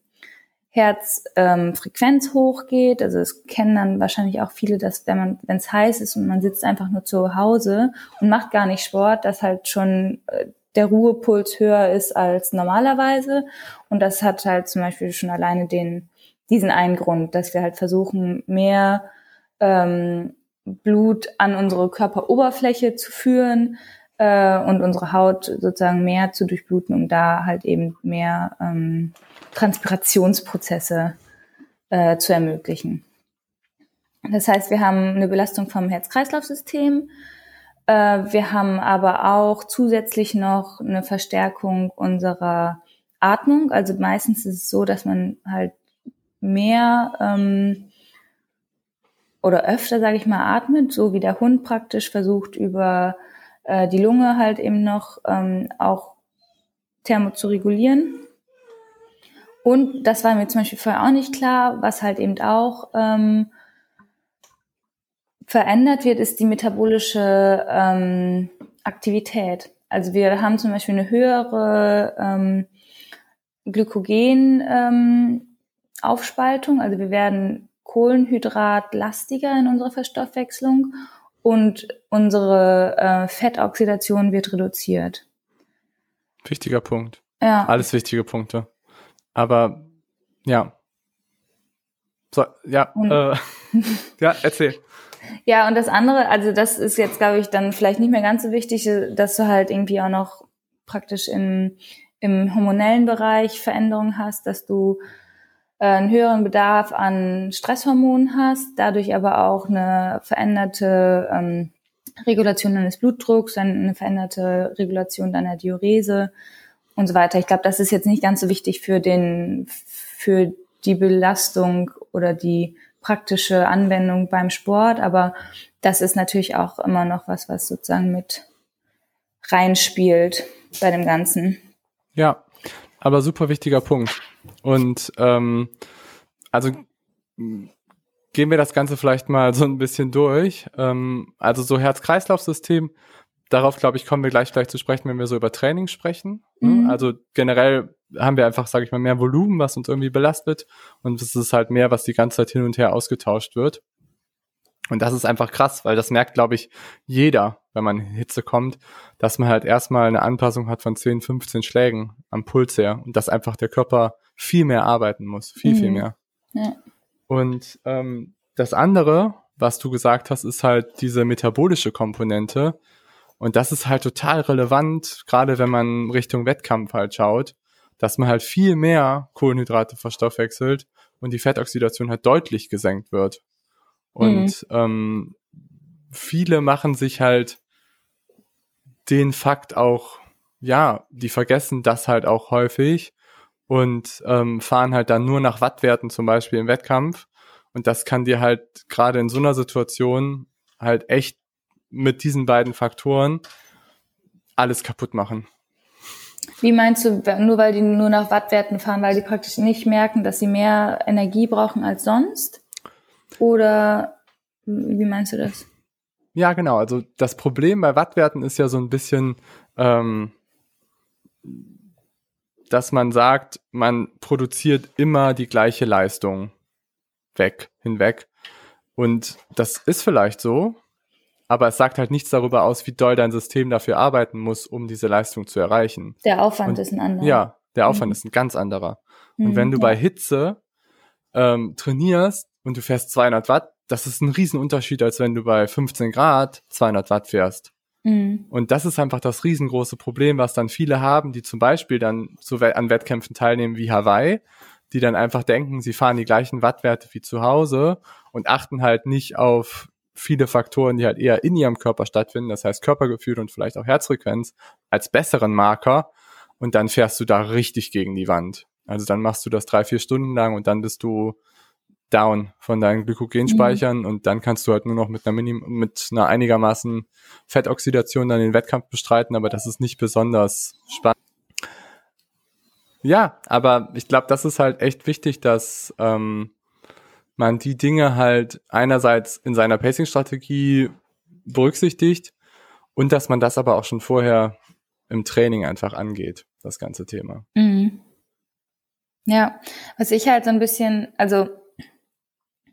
Herzfrequenz ähm, hochgeht. Also es kennen dann wahrscheinlich auch viele, dass wenn man, wenn es heiß ist und man sitzt einfach nur zu Hause und macht gar nicht Sport, dass halt schon äh, der Ruhepuls höher ist als normalerweise. Und das hat halt zum Beispiel schon alleine den, diesen einen Grund, dass wir halt versuchen, mehr ähm, Blut an unsere Körperoberfläche zu führen äh, und unsere Haut sozusagen mehr zu durchbluten, um da halt eben mehr ähm, Transpirationsprozesse äh, zu ermöglichen. Das heißt, wir haben eine Belastung vom Herz-Kreislauf-System. Äh, wir haben aber auch zusätzlich noch eine Verstärkung unserer Atmung. Also meistens ist es so, dass man halt mehr ähm, oder öfter, sage ich mal, atmet, so wie der Hund praktisch versucht über äh, die Lunge halt eben noch ähm, auch thermo zu regulieren. Und das war mir zum Beispiel vorher auch nicht klar, was halt eben auch ähm, verändert wird, ist die metabolische ähm, Aktivität. Also wir haben zum Beispiel eine höhere ähm, Glykogen ähm, also wir werden Kohlenhydratlastiger in unserer Verstoffwechslung und unsere äh, Fettoxidation wird reduziert. Wichtiger Punkt. Ja. Alles wichtige Punkte. Aber ja. So, ja, äh, *laughs* ja, erzähl. Ja, und das andere, also das ist jetzt, glaube ich, dann vielleicht nicht mehr ganz so wichtig, dass du halt irgendwie auch noch praktisch im, im hormonellen Bereich Veränderungen hast, dass du äh, einen höheren Bedarf an Stresshormonen hast, dadurch aber auch eine veränderte ähm, Regulation deines Blutdrucks, eine veränderte Regulation deiner Diurese und so weiter. Ich glaube, das ist jetzt nicht ganz so wichtig für den, für die Belastung oder die praktische Anwendung beim Sport, aber das ist natürlich auch immer noch was, was sozusagen mit reinspielt bei dem Ganzen. Ja, aber super wichtiger Punkt. Und ähm, also gehen wir das Ganze vielleicht mal so ein bisschen durch. Ähm, also so Herz-Kreislauf-System darauf, glaube ich, kommen wir gleich vielleicht zu sprechen, wenn wir so über Training sprechen. Ne? Mhm. Also generell haben wir einfach, sage ich mal, mehr Volumen, was uns irgendwie belastet. Und es ist halt mehr, was die ganze Zeit hin und her ausgetauscht wird. Und das ist einfach krass, weil das merkt, glaube ich, jeder, wenn man in Hitze kommt, dass man halt erstmal eine Anpassung hat von 10, 15 Schlägen am Puls her und dass einfach der Körper viel mehr arbeiten muss, viel, mhm. viel mehr. Ja. Und ähm, das andere, was du gesagt hast, ist halt diese metabolische Komponente. Und das ist halt total relevant, gerade wenn man Richtung Wettkampf halt schaut, dass man halt viel mehr Kohlenhydrate verstoffwechselt und die Fettoxidation halt deutlich gesenkt wird. Und mhm. ähm, viele machen sich halt den Fakt auch, ja, die vergessen das halt auch häufig und ähm, fahren halt dann nur nach Wattwerten zum Beispiel im Wettkampf. Und das kann dir halt gerade in so einer Situation halt echt mit diesen beiden Faktoren alles kaputt machen. Wie meinst du, nur weil die nur nach Wattwerten fahren, weil die praktisch nicht merken, dass sie mehr Energie brauchen als sonst? Oder wie meinst du das? Ja, genau. Also das Problem bei Wattwerten ist ja so ein bisschen, ähm, dass man sagt, man produziert immer die gleiche Leistung weg, hinweg. Und das ist vielleicht so, aber es sagt halt nichts darüber aus, wie doll dein System dafür arbeiten muss, um diese Leistung zu erreichen. Der Aufwand Und, ist ein anderer. Ja, der Aufwand mhm. ist ein ganz anderer. Und mhm, wenn du ja. bei Hitze ähm, trainierst und du fährst 200 Watt, das ist ein Riesenunterschied, als wenn du bei 15 Grad 200 Watt fährst. Mhm. Und das ist einfach das riesengroße Problem, was dann viele haben, die zum Beispiel dann so an Wettkämpfen teilnehmen wie Hawaii, die dann einfach denken, sie fahren die gleichen Wattwerte wie zu Hause und achten halt nicht auf viele Faktoren, die halt eher in ihrem Körper stattfinden, das heißt Körpergefühl und vielleicht auch Herzfrequenz als besseren Marker und dann fährst du da richtig gegen die Wand. Also dann machst du das drei, vier Stunden lang und dann bist du down von deinen Glykogenspeichern mhm. und dann kannst du halt nur noch mit einer Minim mit einer einigermaßen Fettoxidation dann den Wettkampf bestreiten, aber das ist nicht besonders spannend. Ja, aber ich glaube, das ist halt echt wichtig, dass ähm, man die Dinge halt einerseits in seiner Pacing-Strategie berücksichtigt und dass man das aber auch schon vorher im Training einfach angeht, das ganze Thema. Mhm. Ja, was ich halt so ein bisschen, also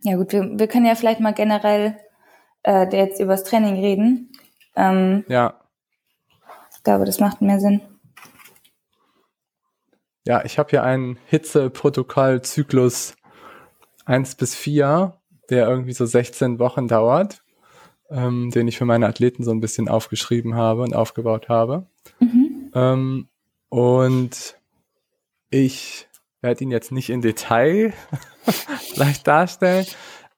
ja gut, wir, wir können ja vielleicht mal generell äh, jetzt übers Training reden. Ähm, ja. Ich glaube, das macht mehr Sinn. Ja, ich habe hier einen Hitzeprotokollzyklus 1 bis 4, der irgendwie so 16 Wochen dauert, ähm, den ich für meine Athleten so ein bisschen aufgeschrieben habe und aufgebaut habe. Mhm. Ähm, und ich werde ihn jetzt nicht in Detail *laughs* vielleicht darstellen,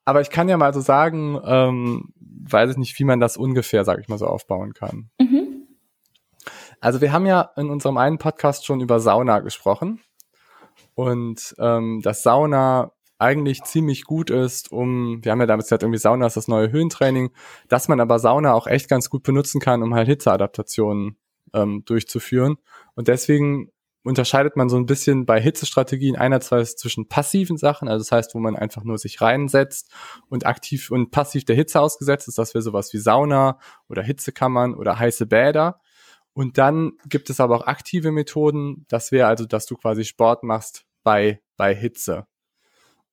aber ich kann ja mal so sagen, ähm, weiß ich nicht, wie man das ungefähr, sage ich mal so, aufbauen kann. Mhm. Also wir haben ja in unserem einen Podcast schon über Sauna gesprochen und ähm, dass Sauna eigentlich ziemlich gut ist, um, wir haben ja damit gesagt, irgendwie Sauna ist das neue Höhentraining, dass man aber Sauna auch echt ganz gut benutzen kann, um halt Hitzeadaptationen ähm, durchzuführen. Und deswegen unterscheidet man so ein bisschen bei Hitzestrategien einerseits zwischen passiven Sachen, also das heißt, wo man einfach nur sich reinsetzt und aktiv und passiv der Hitze ausgesetzt ist, das wäre sowas wie Sauna oder Hitzekammern oder heiße Bäder. Und dann gibt es aber auch aktive Methoden, das wäre also, dass du quasi Sport machst bei, bei Hitze.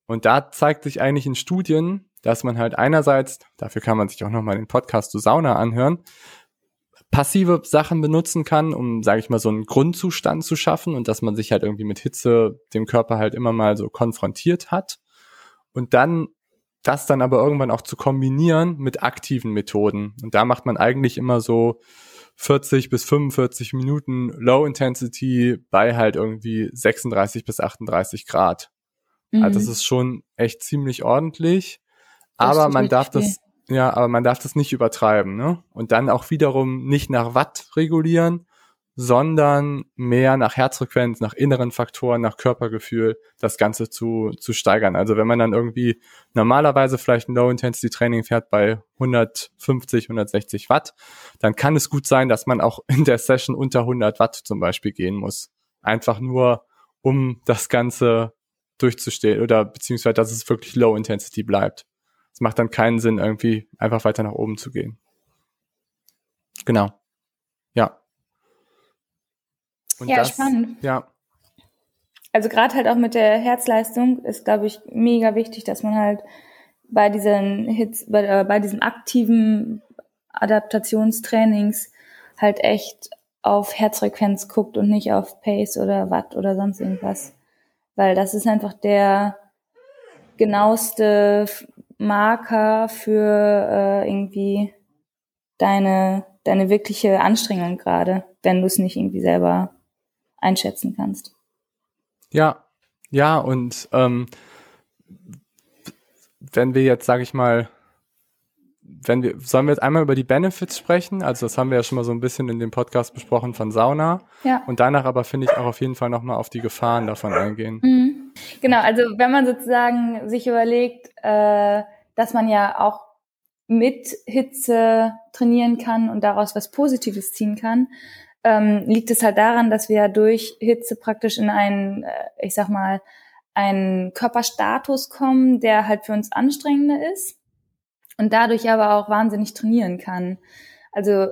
Und da zeigt sich eigentlich in Studien, dass man halt einerseits, dafür kann man sich auch nochmal den Podcast zu Sauna anhören, passive Sachen benutzen kann, um, sage ich mal, so einen Grundzustand zu schaffen und dass man sich halt irgendwie mit Hitze dem Körper halt immer mal so konfrontiert hat. Und dann das dann aber irgendwann auch zu kombinieren mit aktiven Methoden. Und da macht man eigentlich immer so 40 bis 45 Minuten Low Intensity bei halt irgendwie 36 bis 38 Grad. Mhm. Also das ist schon echt ziemlich ordentlich. Das aber man darf das, ja, aber man darf das nicht übertreiben, ne? Und dann auch wiederum nicht nach Watt regulieren, sondern mehr nach Herzfrequenz, nach inneren Faktoren, nach Körpergefühl, das Ganze zu, zu steigern. Also wenn man dann irgendwie normalerweise vielleicht ein Low-Intensity-Training fährt bei 150, 160 Watt, dann kann es gut sein, dass man auch in der Session unter 100 Watt zum Beispiel gehen muss. Einfach nur, um das Ganze durchzustehen oder beziehungsweise, dass es wirklich Low Intensity bleibt. Es macht dann keinen Sinn, irgendwie einfach weiter nach oben zu gehen. Genau. Ja. Und ja, das, spannend. Ja. Also gerade halt auch mit der Herzleistung ist, glaube ich, mega wichtig, dass man halt bei diesen Hits, bei, äh, bei diesen aktiven Adaptationstrainings halt echt auf Herzfrequenz guckt und nicht auf Pace oder Watt oder sonst irgendwas. Weil das ist einfach der genaueste Marker für äh, irgendwie deine, deine wirkliche Anstrengung gerade, wenn du es nicht irgendwie selber einschätzen kannst. Ja, ja, und ähm, wenn wir jetzt, sage ich mal, wenn wir, sollen wir jetzt einmal über die Benefits sprechen? Also das haben wir ja schon mal so ein bisschen in dem Podcast besprochen von Sauna. Ja. Und danach aber finde ich auch auf jeden Fall nochmal auf die Gefahren davon eingehen. Mhm. Genau, also wenn man sozusagen sich überlegt, äh, dass man ja auch mit Hitze trainieren kann und daraus was Positives ziehen kann, ähm, liegt es halt daran, dass wir durch Hitze praktisch in einen, äh, ich sag mal, einen Körperstatus kommen, der halt für uns anstrengender ist und dadurch aber auch wahnsinnig trainieren kann. Also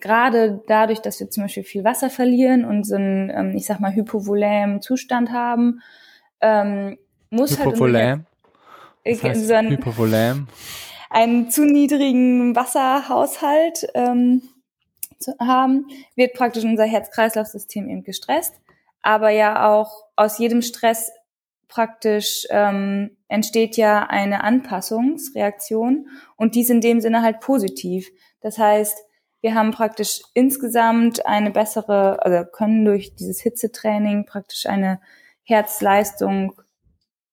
gerade dadurch, dass wir zum Beispiel viel Wasser verlieren und so einen, ähm, ich sag mal, hypovolämen Zustand haben, ähm, muss Hypovolän? halt heißt so ein, Hypovolän? einen zu niedrigen Wasserhaushalt ähm, zu haben, wird praktisch unser Herz-Kreislauf-System eben gestresst, aber ja auch aus jedem Stress praktisch ähm, entsteht ja eine Anpassungsreaktion und dies in dem Sinne halt positiv. Das heißt, wir haben praktisch insgesamt eine bessere, also können durch dieses Hitzetraining praktisch eine Herzleistung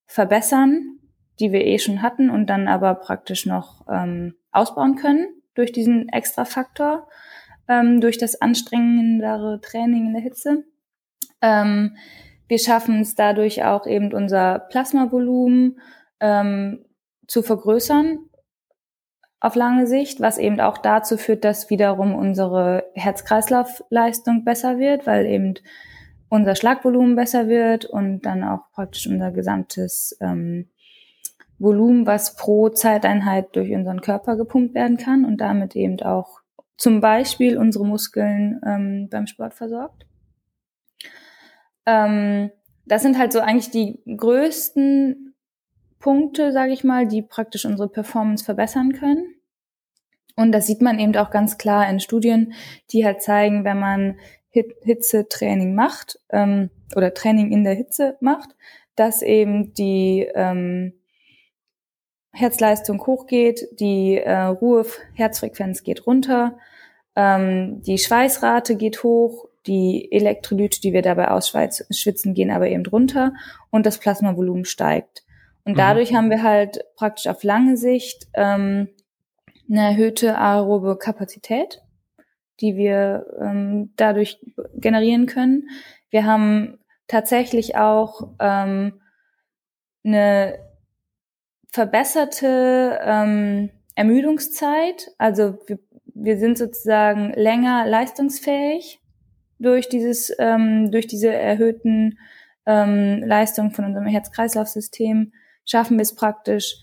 verbessern, die wir eh schon hatten und dann aber praktisch noch ähm, ausbauen können durch diesen extra Faktor, ähm, durch das anstrengendere Training in der Hitze. Ähm, wir schaffen es dadurch auch eben unser Plasmavolumen ähm, zu vergrößern auf lange Sicht, was eben auch dazu führt, dass wiederum unsere Herz-Kreislauf-Leistung besser wird, weil eben unser Schlagvolumen besser wird und dann auch praktisch unser gesamtes ähm, Volumen, was pro Zeiteinheit durch unseren Körper gepumpt werden kann und damit eben auch zum Beispiel unsere Muskeln ähm, beim Sport versorgt. Ähm, das sind halt so eigentlich die größten Punkte, sage ich mal, die praktisch unsere Performance verbessern können. Und das sieht man eben auch ganz klar in Studien, die halt zeigen, wenn man Hitzetraining macht ähm, oder Training in der Hitze macht, dass eben die ähm, Herzleistung hochgeht, die äh, Ruhe-Herzfrequenz geht runter, ähm, die Schweißrate geht hoch, die Elektrolyte, die wir dabei ausschwitzen, gehen aber eben runter und das Plasmavolumen steigt. Und mhm. dadurch haben wir halt praktisch auf lange Sicht ähm, eine erhöhte aerobe Kapazität die wir ähm, dadurch generieren können. Wir haben tatsächlich auch ähm, eine verbesserte ähm, Ermüdungszeit. Also wir, wir sind sozusagen länger leistungsfähig durch dieses, ähm, durch diese erhöhten ähm, Leistungen von unserem Herz-Kreislauf-System schaffen wir es praktisch,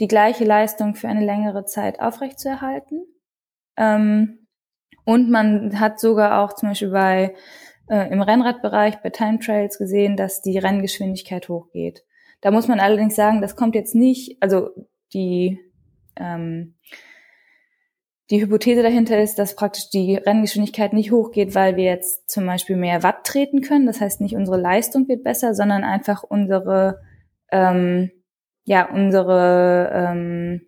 die gleiche Leistung für eine längere Zeit aufrechtzuerhalten. Ähm, und man hat sogar auch zum Beispiel bei äh, im Rennradbereich bei Time Trails gesehen, dass die Renngeschwindigkeit hochgeht. Da muss man allerdings sagen, das kommt jetzt nicht, also die ähm, die Hypothese dahinter ist, dass praktisch die Renngeschwindigkeit nicht hochgeht, weil wir jetzt zum Beispiel mehr Watt treten können. Das heißt, nicht unsere Leistung wird besser, sondern einfach unsere, ähm, ja, unsere ähm,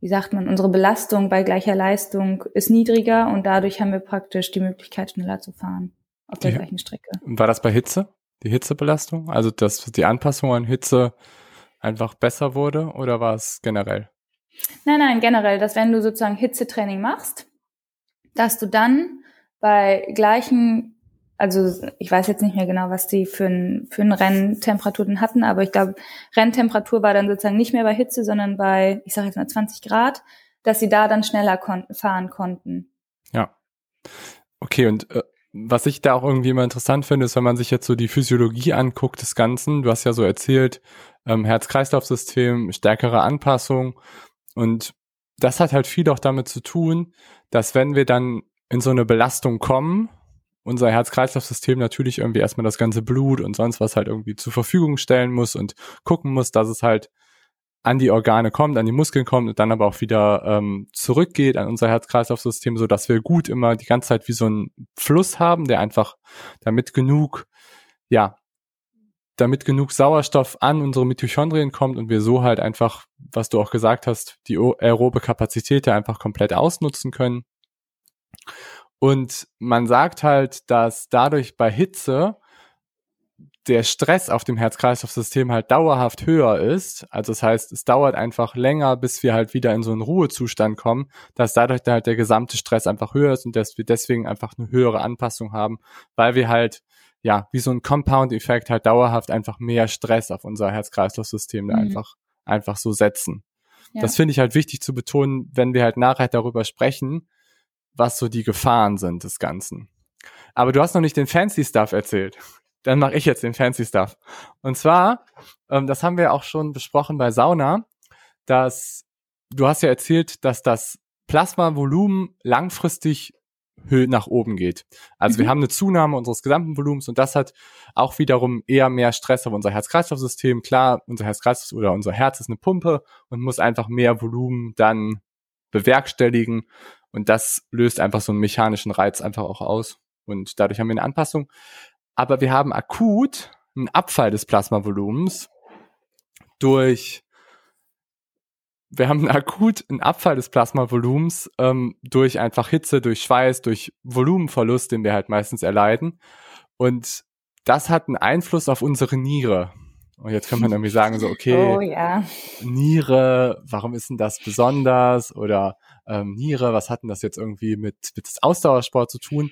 wie sagt man, unsere Belastung bei gleicher Leistung ist niedriger und dadurch haben wir praktisch die Möglichkeit, schneller zu fahren auf der die, gleichen Strecke. War das bei Hitze? Die Hitzebelastung? Also, dass die Anpassung an Hitze einfach besser wurde oder war es generell? Nein, nein, generell, dass wenn du sozusagen Hitzetraining machst, dass du dann bei gleichen also ich weiß jetzt nicht mehr genau, was die für ein, für ein Renntemperaturen hatten, aber ich glaube, Renntemperatur war dann sozusagen nicht mehr bei Hitze, sondern bei, ich sage jetzt mal 20 Grad, dass sie da dann schneller kon fahren konnten. Ja. Okay, und äh, was ich da auch irgendwie immer interessant finde, ist, wenn man sich jetzt so die Physiologie anguckt des Ganzen, du hast ja so erzählt, ähm, Herz-Kreislauf-System, stärkere Anpassung und das hat halt viel auch damit zu tun, dass wenn wir dann in so eine Belastung kommen, unser Herz-Kreislauf-System natürlich irgendwie erstmal das ganze Blut und sonst was halt irgendwie zur Verfügung stellen muss und gucken muss, dass es halt an die Organe kommt, an die Muskeln kommt und dann aber auch wieder ähm, zurückgeht an unser Herz-Kreislauf-System, so dass wir gut immer die ganze Zeit wie so einen Fluss haben, der einfach damit genug, ja, damit genug Sauerstoff an unsere Mitochondrien kommt und wir so halt einfach, was du auch gesagt hast, die aerobe Kapazität einfach komplett ausnutzen können. Und man sagt halt, dass dadurch bei Hitze der Stress auf dem Herz-Kreislauf-System halt dauerhaft höher ist, also das heißt, es dauert einfach länger, bis wir halt wieder in so einen Ruhezustand kommen, dass dadurch halt der gesamte Stress einfach höher ist und dass wir deswegen einfach eine höhere Anpassung haben, weil wir halt, ja, wie so ein Compound-Effekt halt dauerhaft einfach mehr Stress auf unser Herz-Kreislauf-System mhm. einfach, einfach so setzen. Ja. Das finde ich halt wichtig zu betonen, wenn wir halt nachher darüber sprechen, was so die Gefahren sind des Ganzen. Aber du hast noch nicht den fancy Stuff erzählt *laughs* dann mache ich jetzt den fancy Stuff. Und zwar, ähm, das haben wir auch schon besprochen bei Sauna, dass du hast ja erzählt, dass das Plasmavolumen langfristig nach oben geht. Also mhm. wir haben eine Zunahme unseres gesamten Volumens und das hat auch wiederum eher mehr Stress auf unser Herz-Kreislauf-System. Klar, unser Herz-Kreislauf oder unser Herz ist eine Pumpe und muss einfach mehr Volumen dann bewerkstelligen und das löst einfach so einen mechanischen Reiz einfach auch aus und dadurch haben wir eine Anpassung aber wir haben akut einen Abfall des Plasmavolumens durch wir haben akut einen Abfall des Plasmavolumens ähm, durch einfach Hitze, durch Schweiß, durch Volumenverlust, den wir halt meistens erleiden. Und das hat einen Einfluss auf unsere Niere. Und jetzt kann man irgendwie sagen, so, okay, oh, ja. Niere, warum ist denn das besonders? Oder ähm, Niere, was hat denn das jetzt irgendwie mit, mit Ausdauersport zu tun?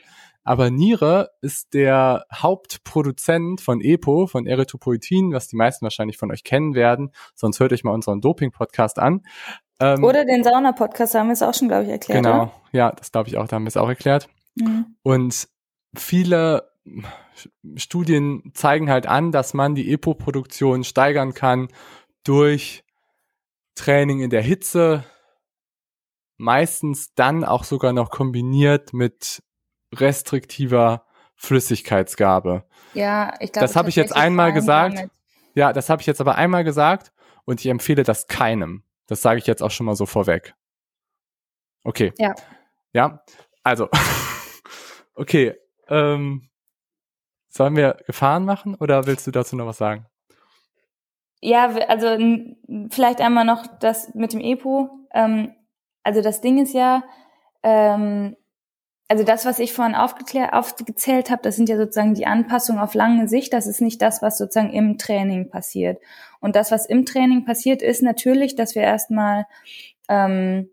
Aber Niere ist der Hauptproduzent von EPO, von Erythropoietin, was die meisten wahrscheinlich von euch kennen werden. Sonst hört euch mal unseren Doping-Podcast an. Ähm, oder den Sauna-Podcast haben wir es auch schon, glaube ich, erklärt. Genau, oder? ja, das glaube ich auch, da haben wir es auch erklärt. Mhm. Und viele Studien zeigen halt an, dass man die EPO-Produktion steigern kann durch Training in der Hitze, meistens dann auch sogar noch kombiniert mit restriktiver Flüssigkeitsgabe. Ja, ich glaube, das habe ich jetzt einmal gesagt. Damit. Ja, das habe ich jetzt aber einmal gesagt und ich empfehle das keinem. Das sage ich jetzt auch schon mal so vorweg. Okay. Ja. Ja, also, *laughs* okay. Ähm, sollen wir Gefahren machen oder willst du dazu noch was sagen? Ja, also vielleicht einmal noch das mit dem EPO. Ähm, also das Ding ist ja, ähm, also das, was ich vorhin aufgezählt habe, das sind ja sozusagen die Anpassungen auf lange Sicht. Das ist nicht das, was sozusagen im Training passiert. Und das, was im Training passiert, ist natürlich, dass wir erstmal ähm,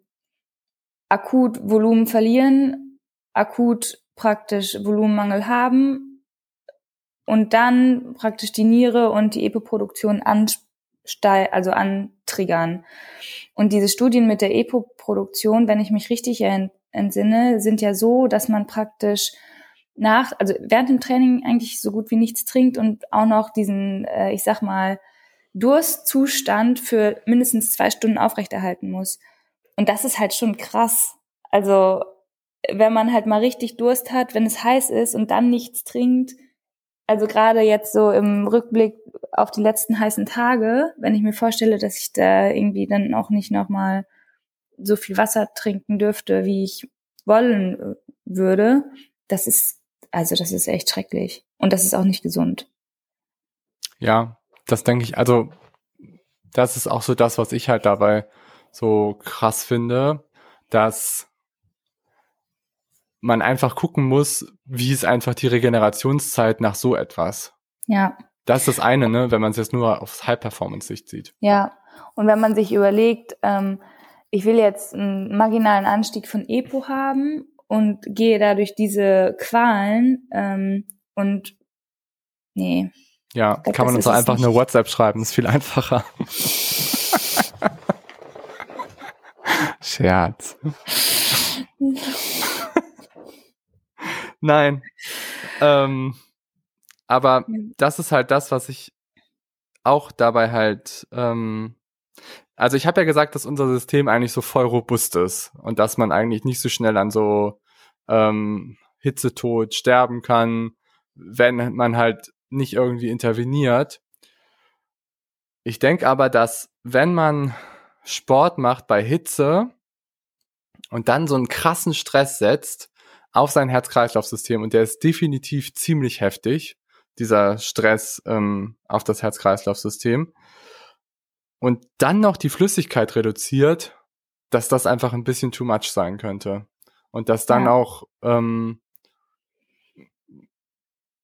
akut Volumen verlieren, akut praktisch Volumenmangel haben und dann praktisch die Niere und die EPO-Produktion ansteil, also antriggern. Und diese Studien mit der EPO-Produktion, wenn ich mich richtig erinnere, entsinne, sind ja so, dass man praktisch nach, also während dem Training eigentlich so gut wie nichts trinkt und auch noch diesen, äh, ich sag mal, Durstzustand für mindestens zwei Stunden aufrechterhalten muss. Und das ist halt schon krass. Also, wenn man halt mal richtig Durst hat, wenn es heiß ist und dann nichts trinkt, also gerade jetzt so im Rückblick auf die letzten heißen Tage, wenn ich mir vorstelle, dass ich da irgendwie dann auch nicht nochmal so viel Wasser trinken dürfte, wie ich wollen äh, würde, das ist, also das ist echt schrecklich. Und das ist auch nicht gesund. Ja, das denke ich, also das ist auch so das, was ich halt dabei so krass finde, dass man einfach gucken muss, wie ist einfach die Regenerationszeit nach so etwas. Ja. Das ist das eine, ne, wenn man es jetzt nur aufs High-Performance-Sicht sieht. Ja. Und wenn man sich überlegt, ähm, ich will jetzt einen marginalen Anstieg von EPO haben und gehe dadurch diese Qualen ähm, und nee. Ja, glaub, kann man uns einfach eine WhatsApp schreiben, ist viel einfacher. *laughs* Scherz. Nein. Ähm, aber das ist halt das, was ich auch dabei halt ähm, also ich habe ja gesagt, dass unser System eigentlich so voll robust ist und dass man eigentlich nicht so schnell an so ähm, Hitzetod sterben kann, wenn man halt nicht irgendwie interveniert. ich denke aber, dass wenn man Sport macht bei Hitze und dann so einen krassen Stress setzt auf sein Herz-Kreislauf-System und der ist definitiv ziemlich heftig, dieser Stress ähm, auf das Herz-Kreislauf-System und dann noch die Flüssigkeit reduziert, dass das einfach ein bisschen too much sein könnte und dass dann ja. auch ähm,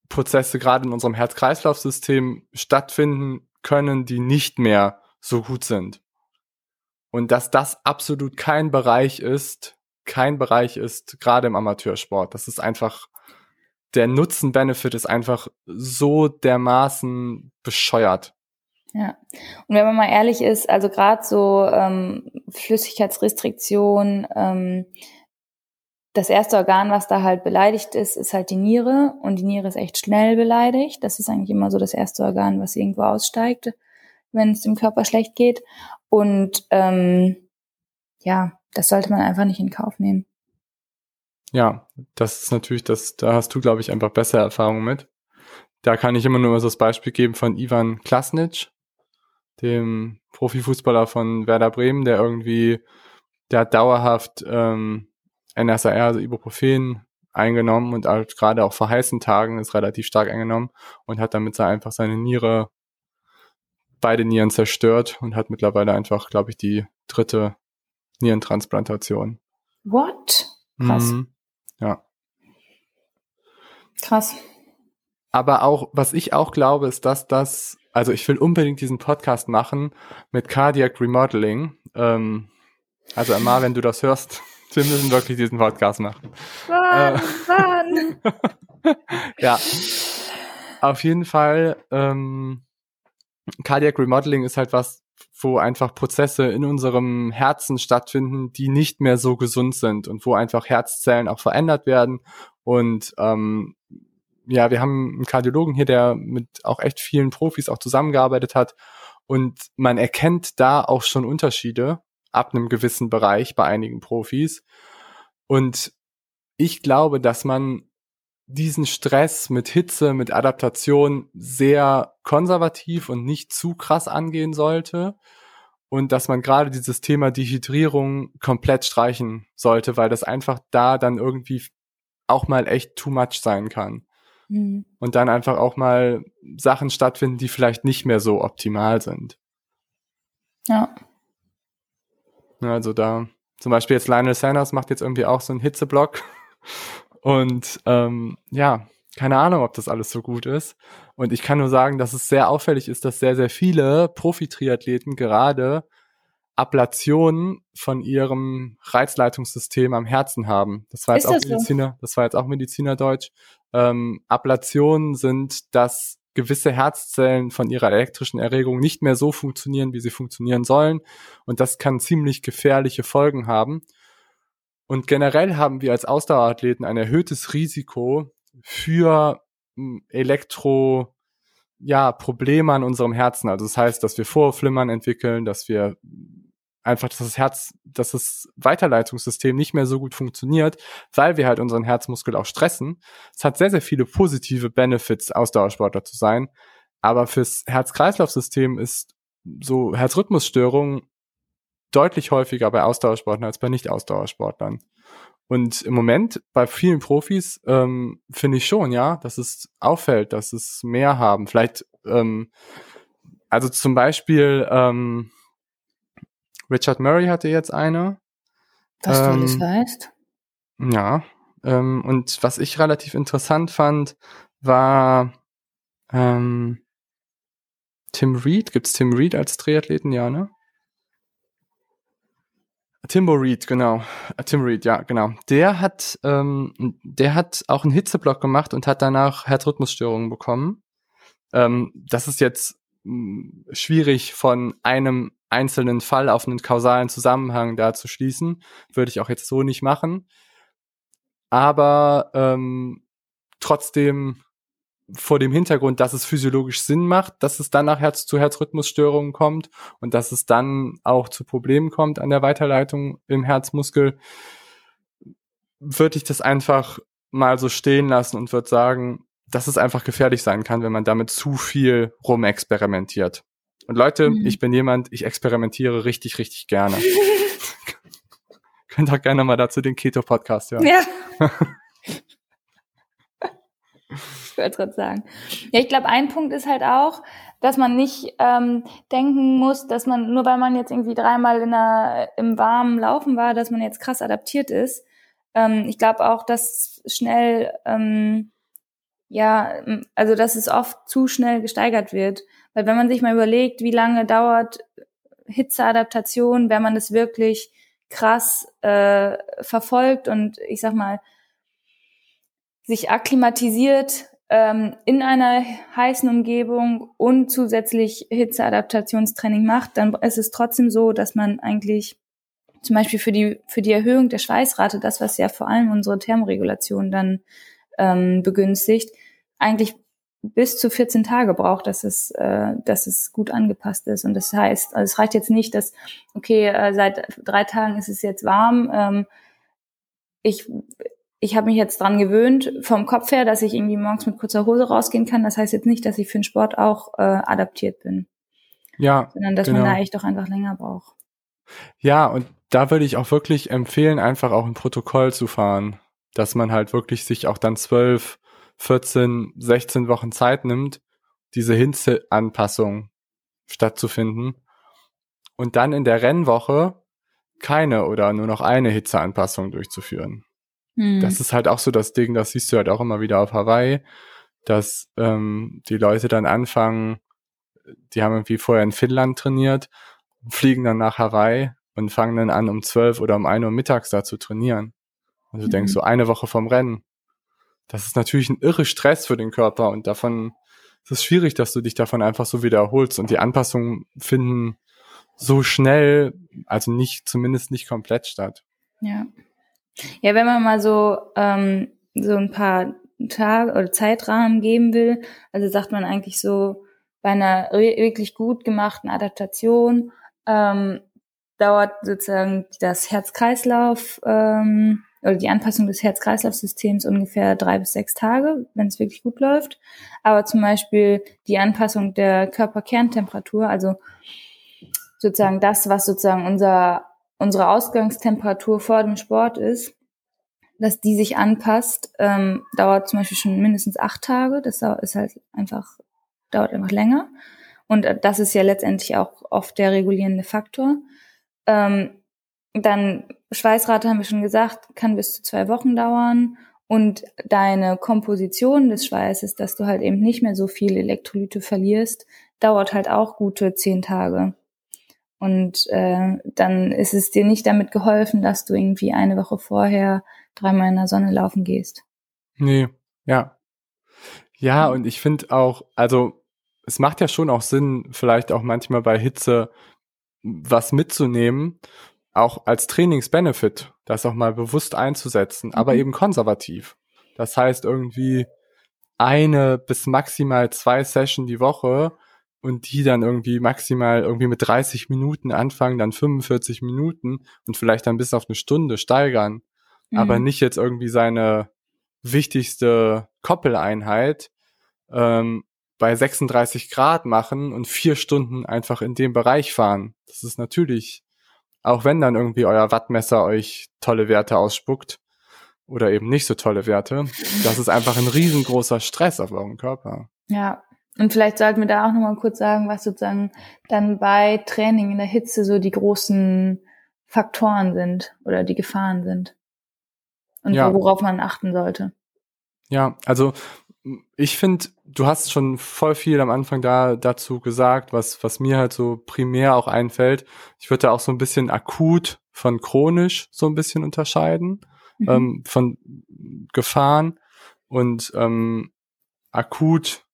Prozesse gerade in unserem Herz-Kreislauf-System stattfinden können, die nicht mehr so gut sind. Und dass das absolut kein Bereich ist, kein Bereich ist, gerade im Amateursport. Das ist einfach, der Nutzen-Benefit ist einfach so dermaßen bescheuert. Ja, und wenn man mal ehrlich ist, also gerade so ähm, Flüssigkeitsrestriktion, ähm, das erste Organ, was da halt beleidigt ist, ist halt die Niere. Und die Niere ist echt schnell beleidigt. Das ist eigentlich immer so das erste Organ, was irgendwo aussteigt, wenn es dem Körper schlecht geht. Und ähm, ja, das sollte man einfach nicht in Kauf nehmen. Ja, das ist natürlich, das, da hast du, glaube ich, einfach bessere Erfahrungen mit. Da kann ich immer nur so das Beispiel geben von Ivan Klasnic, dem Profifußballer von Werder Bremen, der irgendwie, der hat dauerhaft ähm, NSAR, also Ibuprofen, eingenommen und halt gerade auch vor heißen Tagen ist relativ stark eingenommen und hat damit einfach seine Niere, beide Nieren zerstört und hat mittlerweile einfach, glaube ich, die dritte Nierentransplantation. What? Krass. Mhm. Ja. Krass. Aber auch, was ich auch glaube, ist, dass das, also ich will unbedingt diesen Podcast machen mit Cardiac Remodeling. Ähm, also Emma, wenn du das hörst, *laughs* wir müssen wirklich diesen Podcast machen. Wann, äh, wann? ja. Auf jeden Fall, ähm, Cardiac Remodeling ist halt was, wo einfach Prozesse in unserem Herzen stattfinden, die nicht mehr so gesund sind und wo einfach Herzzellen auch verändert werden. Und ähm, ja, wir haben einen Kardiologen hier, der mit auch echt vielen Profis auch zusammengearbeitet hat. Und man erkennt da auch schon Unterschiede ab einem gewissen Bereich bei einigen Profis. Und ich glaube, dass man diesen Stress mit Hitze, mit Adaptation sehr konservativ und nicht zu krass angehen sollte. Und dass man gerade dieses Thema Dehydrierung komplett streichen sollte, weil das einfach da dann irgendwie auch mal echt too much sein kann. Mhm. Und dann einfach auch mal Sachen stattfinden, die vielleicht nicht mehr so optimal sind. Ja. Also da, zum Beispiel jetzt Lionel Sanders macht jetzt irgendwie auch so einen Hitzeblock. Und ähm, ja, keine Ahnung, ob das alles so gut ist. Und ich kann nur sagen, dass es sehr auffällig ist, dass sehr, sehr viele Profi-Triathleten gerade Ablationen von ihrem Reizleitungssystem am Herzen haben. Das war jetzt ist auch Mediziner, so? das war jetzt auch Medizinerdeutsch. Ähm, Ablationen sind das gewisse Herzzellen von ihrer elektrischen Erregung nicht mehr so funktionieren, wie sie funktionieren sollen. Und das kann ziemlich gefährliche Folgen haben. Und generell haben wir als Ausdauerathleten ein erhöhtes Risiko für hm, Elektro, ja, Probleme an unserem Herzen. Also das heißt, dass wir Vorflimmern entwickeln, dass wir einfach, dass das Herz, dass das Weiterleitungssystem nicht mehr so gut funktioniert, weil wir halt unseren Herzmuskel auch stressen. Es hat sehr, sehr viele positive Benefits, Ausdauersportler zu sein. Aber fürs Herz-Kreislauf-System ist so Herzrhythmusstörung deutlich häufiger bei Ausdauersportlern als bei Nicht-Ausdauersportlern. Und im Moment bei vielen Profis ähm, finde ich schon, ja, dass es auffällt, dass es mehr haben. Vielleicht, ähm, also zum Beispiel, ähm, Richard Murray hatte jetzt eine. Was ähm, du alles weißt. Ja. Ähm, und was ich relativ interessant fand, war ähm, Tim Reed. Gibt's Tim Reed als Triathleten? Ja, ne? Timbo Reed, genau. Äh, Tim Reed, ja, genau. Der hat, ähm, der hat auch einen Hitzeblock gemacht und hat danach Herzrhythmusstörungen bekommen. Ähm, das ist jetzt mh, schwierig von einem einzelnen Fall auf einen kausalen Zusammenhang da zu schließen. Würde ich auch jetzt so nicht machen. Aber ähm, trotzdem vor dem Hintergrund, dass es physiologisch Sinn macht, dass es dann nach Herz zu Herzrhythmusstörungen kommt und dass es dann auch zu Problemen kommt an der Weiterleitung im Herzmuskel, würde ich das einfach mal so stehen lassen und würde sagen, dass es einfach gefährlich sein kann, wenn man damit zu viel rumexperimentiert. Und Leute, mhm. ich bin jemand, ich experimentiere richtig, richtig gerne. *laughs* Könnt auch gerne mal dazu den Keto-Podcast hören. Ja. *laughs* ich wollte gerade sagen. Ja, ich glaube, ein Punkt ist halt auch, dass man nicht ähm, denken muss, dass man, nur weil man jetzt irgendwie dreimal in der, im warmen Laufen war, dass man jetzt krass adaptiert ist. Ähm, ich glaube auch, dass schnell, ähm, ja, also dass es oft zu schnell gesteigert wird. Weil wenn man sich mal überlegt, wie lange dauert Hitzeadaptation, wenn man das wirklich krass äh, verfolgt und ich sag mal, sich akklimatisiert ähm, in einer heißen Umgebung und zusätzlich Hitzeadaptationstraining macht, dann ist es trotzdem so, dass man eigentlich zum Beispiel für die, für die Erhöhung der Schweißrate, das, was ja vor allem unsere Thermoregulation dann ähm, begünstigt, eigentlich bis zu 14 Tage braucht, dass es, äh, dass es gut angepasst ist. Und das heißt, also es reicht jetzt nicht, dass, okay, äh, seit drei Tagen ist es jetzt warm, ähm, ich ich habe mich jetzt dran gewöhnt, vom Kopf her, dass ich irgendwie morgens mit kurzer Hose rausgehen kann. Das heißt jetzt nicht, dass ich für den Sport auch äh, adaptiert bin. Ja. Sondern dass genau. man da echt doch einfach länger braucht. Ja, und da würde ich auch wirklich empfehlen, einfach auch ein Protokoll zu fahren. Dass man halt wirklich sich auch dann zwölf, 14, 16 Wochen Zeit nimmt, diese Hitzeanpassung stattzufinden. Und dann in der Rennwoche keine oder nur noch eine Hitzeanpassung durchzuführen. Hm. Das ist halt auch so das Ding, das siehst du halt auch immer wieder auf Hawaii, dass ähm, die Leute dann anfangen, die haben irgendwie vorher in Finnland trainiert, fliegen dann nach Hawaii und fangen dann an, um zwölf oder um ein Uhr mittags da zu trainieren. Und du mhm. denkst so eine Woche vom Rennen. Das ist natürlich ein irre Stress für den Körper und davon es ist schwierig, dass du dich davon einfach so wiederholst und die Anpassungen finden so schnell, also nicht, zumindest nicht komplett statt. Ja. Ja, wenn man mal so, ähm, so ein paar Tage oder Zeitrahmen geben will, also sagt man eigentlich so, bei einer wirklich gut gemachten Adaptation ähm, dauert sozusagen das Herz-Kreislauf ähm, oder die Anpassung des Herz-Kreislauf-Systems ungefähr drei bis sechs Tage, wenn es wirklich gut läuft. Aber zum Beispiel die Anpassung der Körperkerntemperatur, also sozusagen das, was sozusagen unser unsere Ausgangstemperatur vor dem Sport ist, dass die sich anpasst, ähm, dauert zum Beispiel schon mindestens acht Tage. Das ist halt einfach, dauert einfach länger. Und äh, das ist ja letztendlich auch oft der regulierende Faktor. Ähm, dann Schweißrate haben wir schon gesagt, kann bis zu zwei Wochen dauern. Und deine Komposition des Schweißes, dass du halt eben nicht mehr so viele Elektrolyte verlierst, dauert halt auch gute zehn Tage. Und äh, dann ist es dir nicht damit geholfen, dass du irgendwie eine Woche vorher dreimal in der Sonne laufen gehst. Nee, ja. Ja, und ich finde auch, also es macht ja schon auch Sinn, vielleicht auch manchmal bei Hitze was mitzunehmen, auch als Trainingsbenefit, das auch mal bewusst einzusetzen, mhm. aber eben konservativ. Das heißt irgendwie eine bis maximal zwei Session die Woche und die dann irgendwie maximal irgendwie mit 30 Minuten anfangen, dann 45 Minuten und vielleicht dann bis auf eine Stunde steigern, mhm. aber nicht jetzt irgendwie seine wichtigste Koppeleinheit ähm, bei 36 Grad machen und vier Stunden einfach in dem Bereich fahren. Das ist natürlich, auch wenn dann irgendwie euer Wattmesser euch tolle Werte ausspuckt oder eben nicht so tolle Werte, *laughs* das ist einfach ein riesengroßer Stress auf euren Körper. Ja, und vielleicht sollten wir da auch nochmal kurz sagen, was sozusagen dann bei Training in der Hitze so die großen Faktoren sind oder die Gefahren sind. Und ja. worauf man achten sollte. Ja, also ich finde, du hast schon voll viel am Anfang da dazu gesagt, was, was mir halt so primär auch einfällt. Ich würde da auch so ein bisschen akut von chronisch so ein bisschen unterscheiden, mhm. ähm, von Gefahren und ähm, akut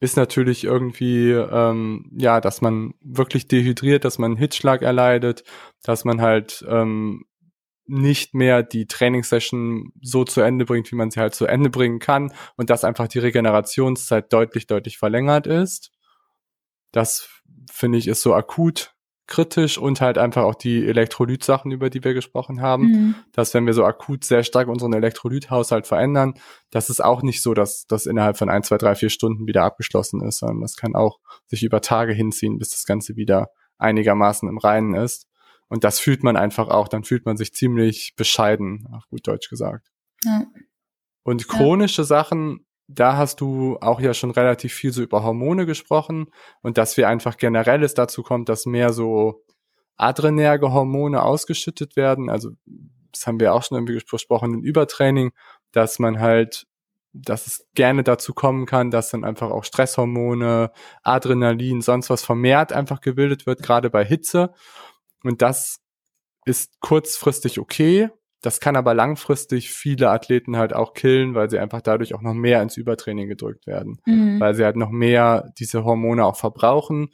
ist natürlich irgendwie, ähm, ja, dass man wirklich dehydriert, dass man einen Hitzschlag erleidet, dass man halt ähm, nicht mehr die Trainingssession so zu Ende bringt, wie man sie halt zu Ende bringen kann und dass einfach die Regenerationszeit deutlich, deutlich verlängert ist. Das finde ich ist so akut kritisch und halt einfach auch die Elektrolytsachen, über die wir gesprochen haben, mhm. dass wenn wir so akut sehr stark unseren Elektrolythaushalt verändern, das ist auch nicht so, dass das innerhalb von ein, zwei, drei, vier Stunden wieder abgeschlossen ist, sondern das kann auch sich über Tage hinziehen, bis das Ganze wieder einigermaßen im Reinen ist. Und das fühlt man einfach auch, dann fühlt man sich ziemlich bescheiden, auf gut Deutsch gesagt. Ja. Und chronische ja. Sachen, da hast du auch ja schon relativ viel so über Hormone gesprochen und dass wir einfach generell es dazu kommt, dass mehr so adrenerge Hormone ausgeschüttet werden. Also das haben wir auch schon irgendwie besprochen im Übertraining, dass man halt, dass es gerne dazu kommen kann, dass dann einfach auch Stresshormone, Adrenalin, sonst was vermehrt einfach gebildet wird, gerade bei Hitze. Und das ist kurzfristig okay, das kann aber langfristig viele Athleten halt auch killen, weil sie einfach dadurch auch noch mehr ins Übertraining gedrückt werden, mhm. weil sie halt noch mehr diese Hormone auch verbrauchen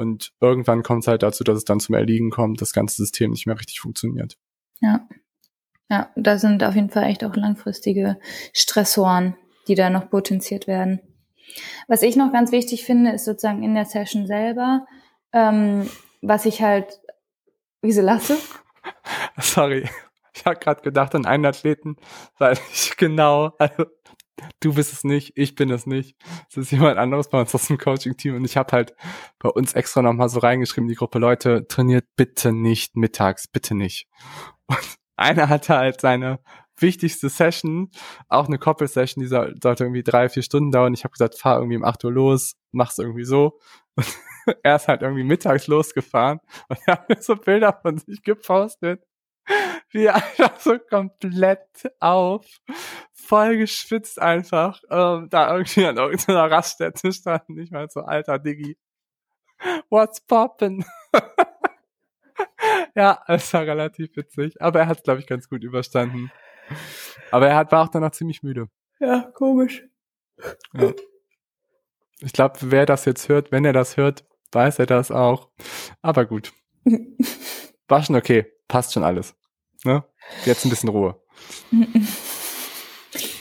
und irgendwann kommt es halt dazu, dass es dann zum Erliegen kommt, das ganze System nicht mehr richtig funktioniert. Ja. Ja, da sind auf jeden Fall echt auch langfristige Stressoren, die da noch potenziert werden. Was ich noch ganz wichtig finde, ist sozusagen in der Session selber, ähm, was ich halt, wieso lasse? *laughs* Sorry. Ich habe gerade gedacht an einen Athleten, weil ich *laughs* genau, also du bist es nicht, ich bin es nicht. Es ist jemand anderes bei uns aus dem Coaching-Team und ich habe halt bei uns extra nochmal so reingeschrieben, die Gruppe, Leute, trainiert bitte nicht mittags, bitte nicht. Und *laughs* einer hatte halt seine wichtigste Session, auch eine Koppelsession, die soll, sollte irgendwie drei, vier Stunden dauern. Ich habe gesagt, fahr irgendwie um acht Uhr los, mach's irgendwie so. Und *laughs* er ist halt irgendwie mittags losgefahren und er hat mir so Bilder von sich gepostet wie einfach so komplett auf, voll geschwitzt einfach, ähm, da irgendwie an irgendeiner Raststätte standen. Ich meine so, alter Diggi, what's poppin'? *laughs* ja, es war relativ witzig, aber er hat es, glaube ich, ganz gut überstanden. Aber er hat, war auch danach ziemlich müde. Ja, komisch. Ja. Ich glaube, wer das jetzt hört, wenn er das hört, weiß er das auch. Aber gut. *laughs* War schon okay. Passt schon alles. Ne? Jetzt ein bisschen Ruhe.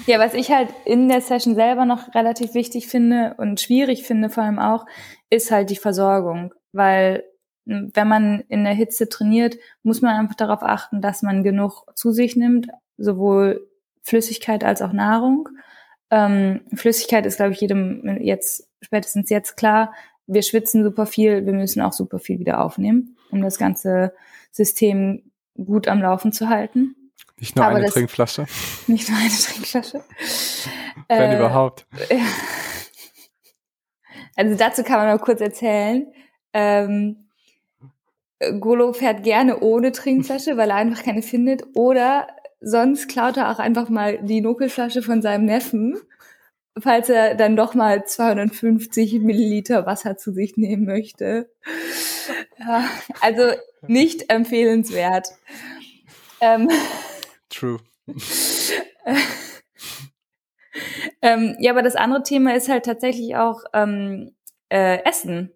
Ja, was ich halt in der Session selber noch relativ wichtig finde und schwierig finde vor allem auch, ist halt die Versorgung. Weil wenn man in der Hitze trainiert, muss man einfach darauf achten, dass man genug zu sich nimmt, sowohl Flüssigkeit als auch Nahrung. Ähm, Flüssigkeit ist, glaube ich, jedem jetzt, spätestens jetzt klar. Wir schwitzen super viel, wir müssen auch super viel wieder aufnehmen, um das ganze System gut am Laufen zu halten. Nicht nur Aber eine Trinkflasche. *laughs* Nicht nur eine Trinkflasche. *laughs* Wenn äh, überhaupt. *laughs* Also dazu kann man noch kurz erzählen. Ähm, Golo fährt gerne ohne Trinkflasche, weil er einfach keine findet. Oder sonst klaut er auch einfach mal die Nuckelflasche von seinem Neffen, falls er dann doch mal 250 Milliliter Wasser zu sich nehmen möchte. Ja, also nicht empfehlenswert. Ähm, True. *laughs* ähm, ja, aber das andere Thema ist halt tatsächlich auch ähm, äh, Essen.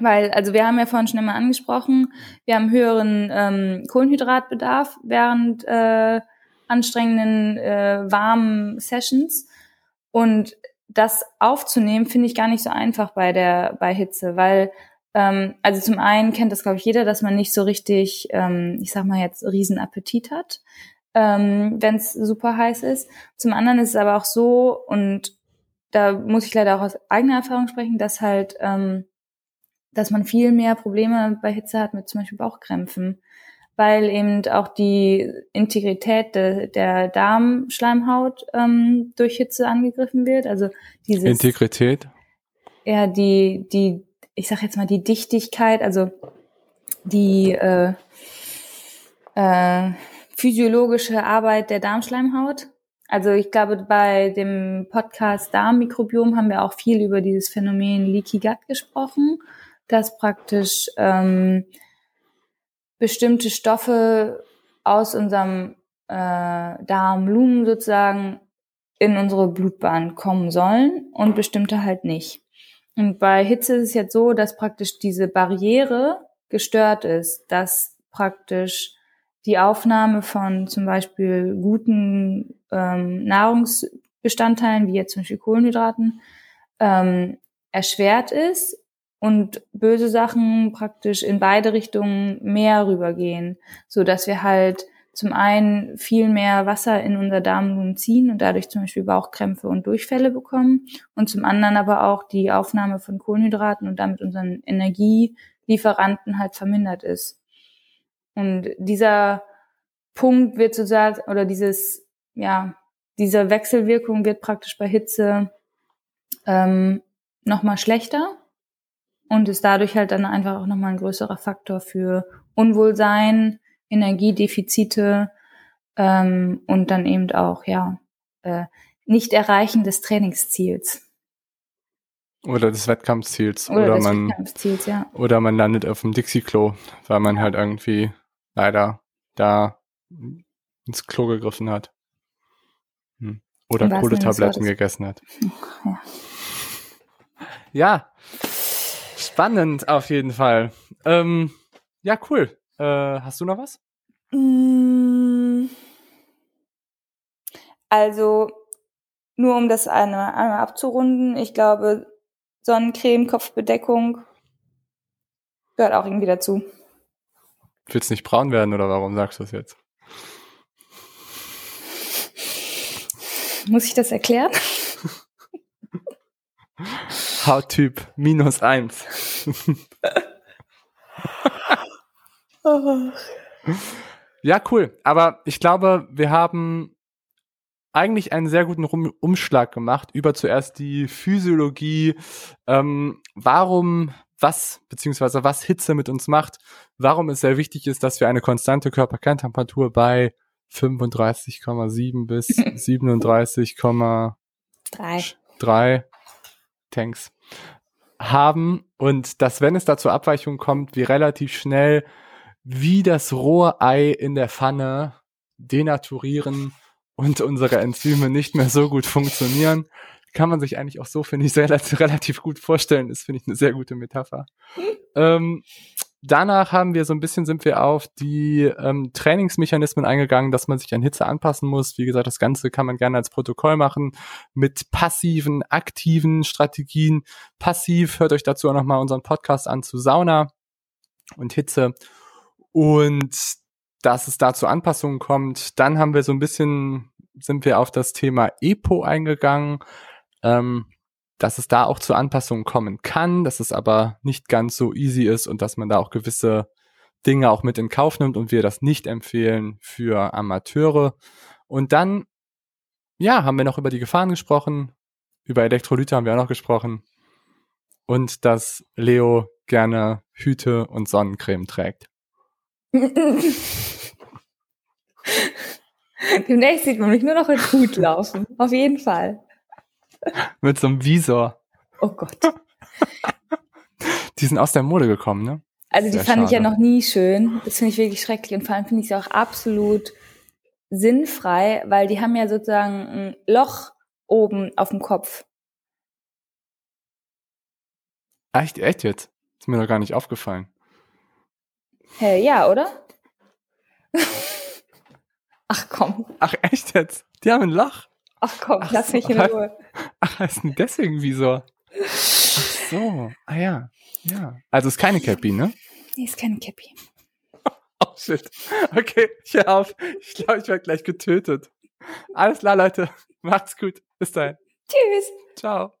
Weil, also wir haben ja vorhin schon immer angesprochen, wir haben höheren ähm, Kohlenhydratbedarf während äh, anstrengenden, äh, warmen Sessions. Und das aufzunehmen, finde ich gar nicht so einfach bei der bei Hitze, weil ähm, also zum einen kennt das, glaube ich, jeder, dass man nicht so richtig, ähm, ich sag mal jetzt, riesen Appetit hat, ähm, wenn es super heiß ist. Zum anderen ist es aber auch so, und da muss ich leider auch aus eigener Erfahrung sprechen, dass halt, ähm, dass man viel mehr Probleme bei Hitze hat mit zum Beispiel Bauchkrämpfen, weil eben auch die Integrität de, der Darmschleimhaut ähm, durch Hitze angegriffen wird. Also diese Integrität? Ja, die, die ich sag jetzt mal, die Dichtigkeit, also die äh, äh, physiologische Arbeit der Darmschleimhaut. Also ich glaube, bei dem Podcast Darmmikrobiom haben wir auch viel über dieses Phänomen Leaky Gut gesprochen, dass praktisch ähm, bestimmte Stoffe aus unserem äh, Darmlumen sozusagen in unsere Blutbahn kommen sollen und bestimmte halt nicht. Und bei Hitze ist es jetzt so, dass praktisch diese Barriere gestört ist, dass praktisch die Aufnahme von zum Beispiel guten ähm, Nahrungsbestandteilen, wie jetzt zum Beispiel Kohlenhydraten, ähm, erschwert ist und böse Sachen praktisch in beide Richtungen mehr rübergehen, so dass wir halt zum einen viel mehr Wasser in unser Darmlumen ziehen und dadurch zum Beispiel Bauchkrämpfe und Durchfälle bekommen und zum anderen aber auch die Aufnahme von Kohlenhydraten und damit unseren Energielieferanten halt vermindert ist. Und dieser Punkt wird sozusagen, oder dieses, ja, diese Wechselwirkung wird praktisch bei Hitze ähm, nochmal schlechter und ist dadurch halt dann einfach auch nochmal ein größerer Faktor für Unwohlsein, Energiedefizite ähm, und dann eben auch, ja, äh, nicht erreichen des Trainingsziels. Oder des Wettkampfziels. Oder, oder des man, Wettkampfziels, ja. Oder man landet auf dem Dixie-Klo, weil man halt irgendwie leider da ins Klo gegriffen hat. Hm. Oder Kohletabletten Wortes. gegessen hat. Ja. Ja, spannend auf jeden Fall. Ähm, ja, cool. Äh, hast du noch was? Mm. Also, nur um das einmal, einmal abzurunden, ich glaube, Sonnencreme, Kopfbedeckung gehört auch irgendwie dazu. Willst nicht braun werden oder warum sagst du das jetzt? Muss ich das erklären? *laughs* Hauttyp minus eins. Ja, cool. Aber ich glaube, wir haben eigentlich einen sehr guten Umschlag gemacht über zuerst die Physiologie, ähm, warum was beziehungsweise was Hitze mit uns macht, warum es sehr wichtig ist, dass wir eine konstante Körperkerntemperatur bei 35,7 bis *laughs* 37,3 Drei. Tanks haben und dass wenn es da zur Abweichung kommt, wir relativ schnell wie das rohe Ei in der Pfanne denaturieren und unsere Enzyme nicht mehr so gut funktionieren. Kann man sich eigentlich auch so, finde ich, *laughs* sehr, relativ gut vorstellen. Ist, finde ich, eine sehr gute Metapher. ähm, danach haben wir so ein bisschen, sind wir auf die ähm, Trainingsmechanismen eingegangen, dass man sich an Hitze anpassen muss. Wie gesagt, das Ganze kann man gerne als Protokoll machen mit passiven, aktiven Strategien. Passiv, hört euch dazu auch nochmal unseren Podcast an zu Sauna und Hitze. Und dass es da zu Anpassungen kommt. Dann haben wir so ein bisschen, sind wir auf das Thema EPO eingegangen, ähm, dass es da auch zu Anpassungen kommen kann, dass es aber nicht ganz so easy ist und dass man da auch gewisse Dinge auch mit in Kauf nimmt und wir das nicht empfehlen für Amateure. Und dann, ja, haben wir noch über die Gefahren gesprochen, über Elektrolyte haben wir auch noch gesprochen und dass Leo gerne Hüte und Sonnencreme trägt. *laughs* Demnächst sieht man mich nur noch in Hut laufen. Auf jeden Fall. *laughs* Mit so einem Visor. Oh Gott. Die sind aus der Mode gekommen, ne? Also die Sehr fand ich ja schade. noch nie schön. Das finde ich wirklich schrecklich. Und vor allem finde ich sie auch absolut sinnfrei, weil die haben ja sozusagen ein Loch oben auf dem Kopf. Echt, echt jetzt? Ist mir doch gar nicht aufgefallen. Hä, ja, oder? *laughs* Ach komm, Ach, echt jetzt? Die haben ein Loch? Ach komm, Ach lass mich in Ruhe. *laughs* Ach, ist denn deswegen Visor? Ach so, ah ja, ja. Also ist keine Cappy, ne? Nee, ist keine Cappy. *laughs* Oh shit. Okay, ich hör auf. Ich glaube, ich werde gleich getötet. Alles klar, Leute. *laughs* Macht's gut. Bis dahin. Tschüss. Ciao.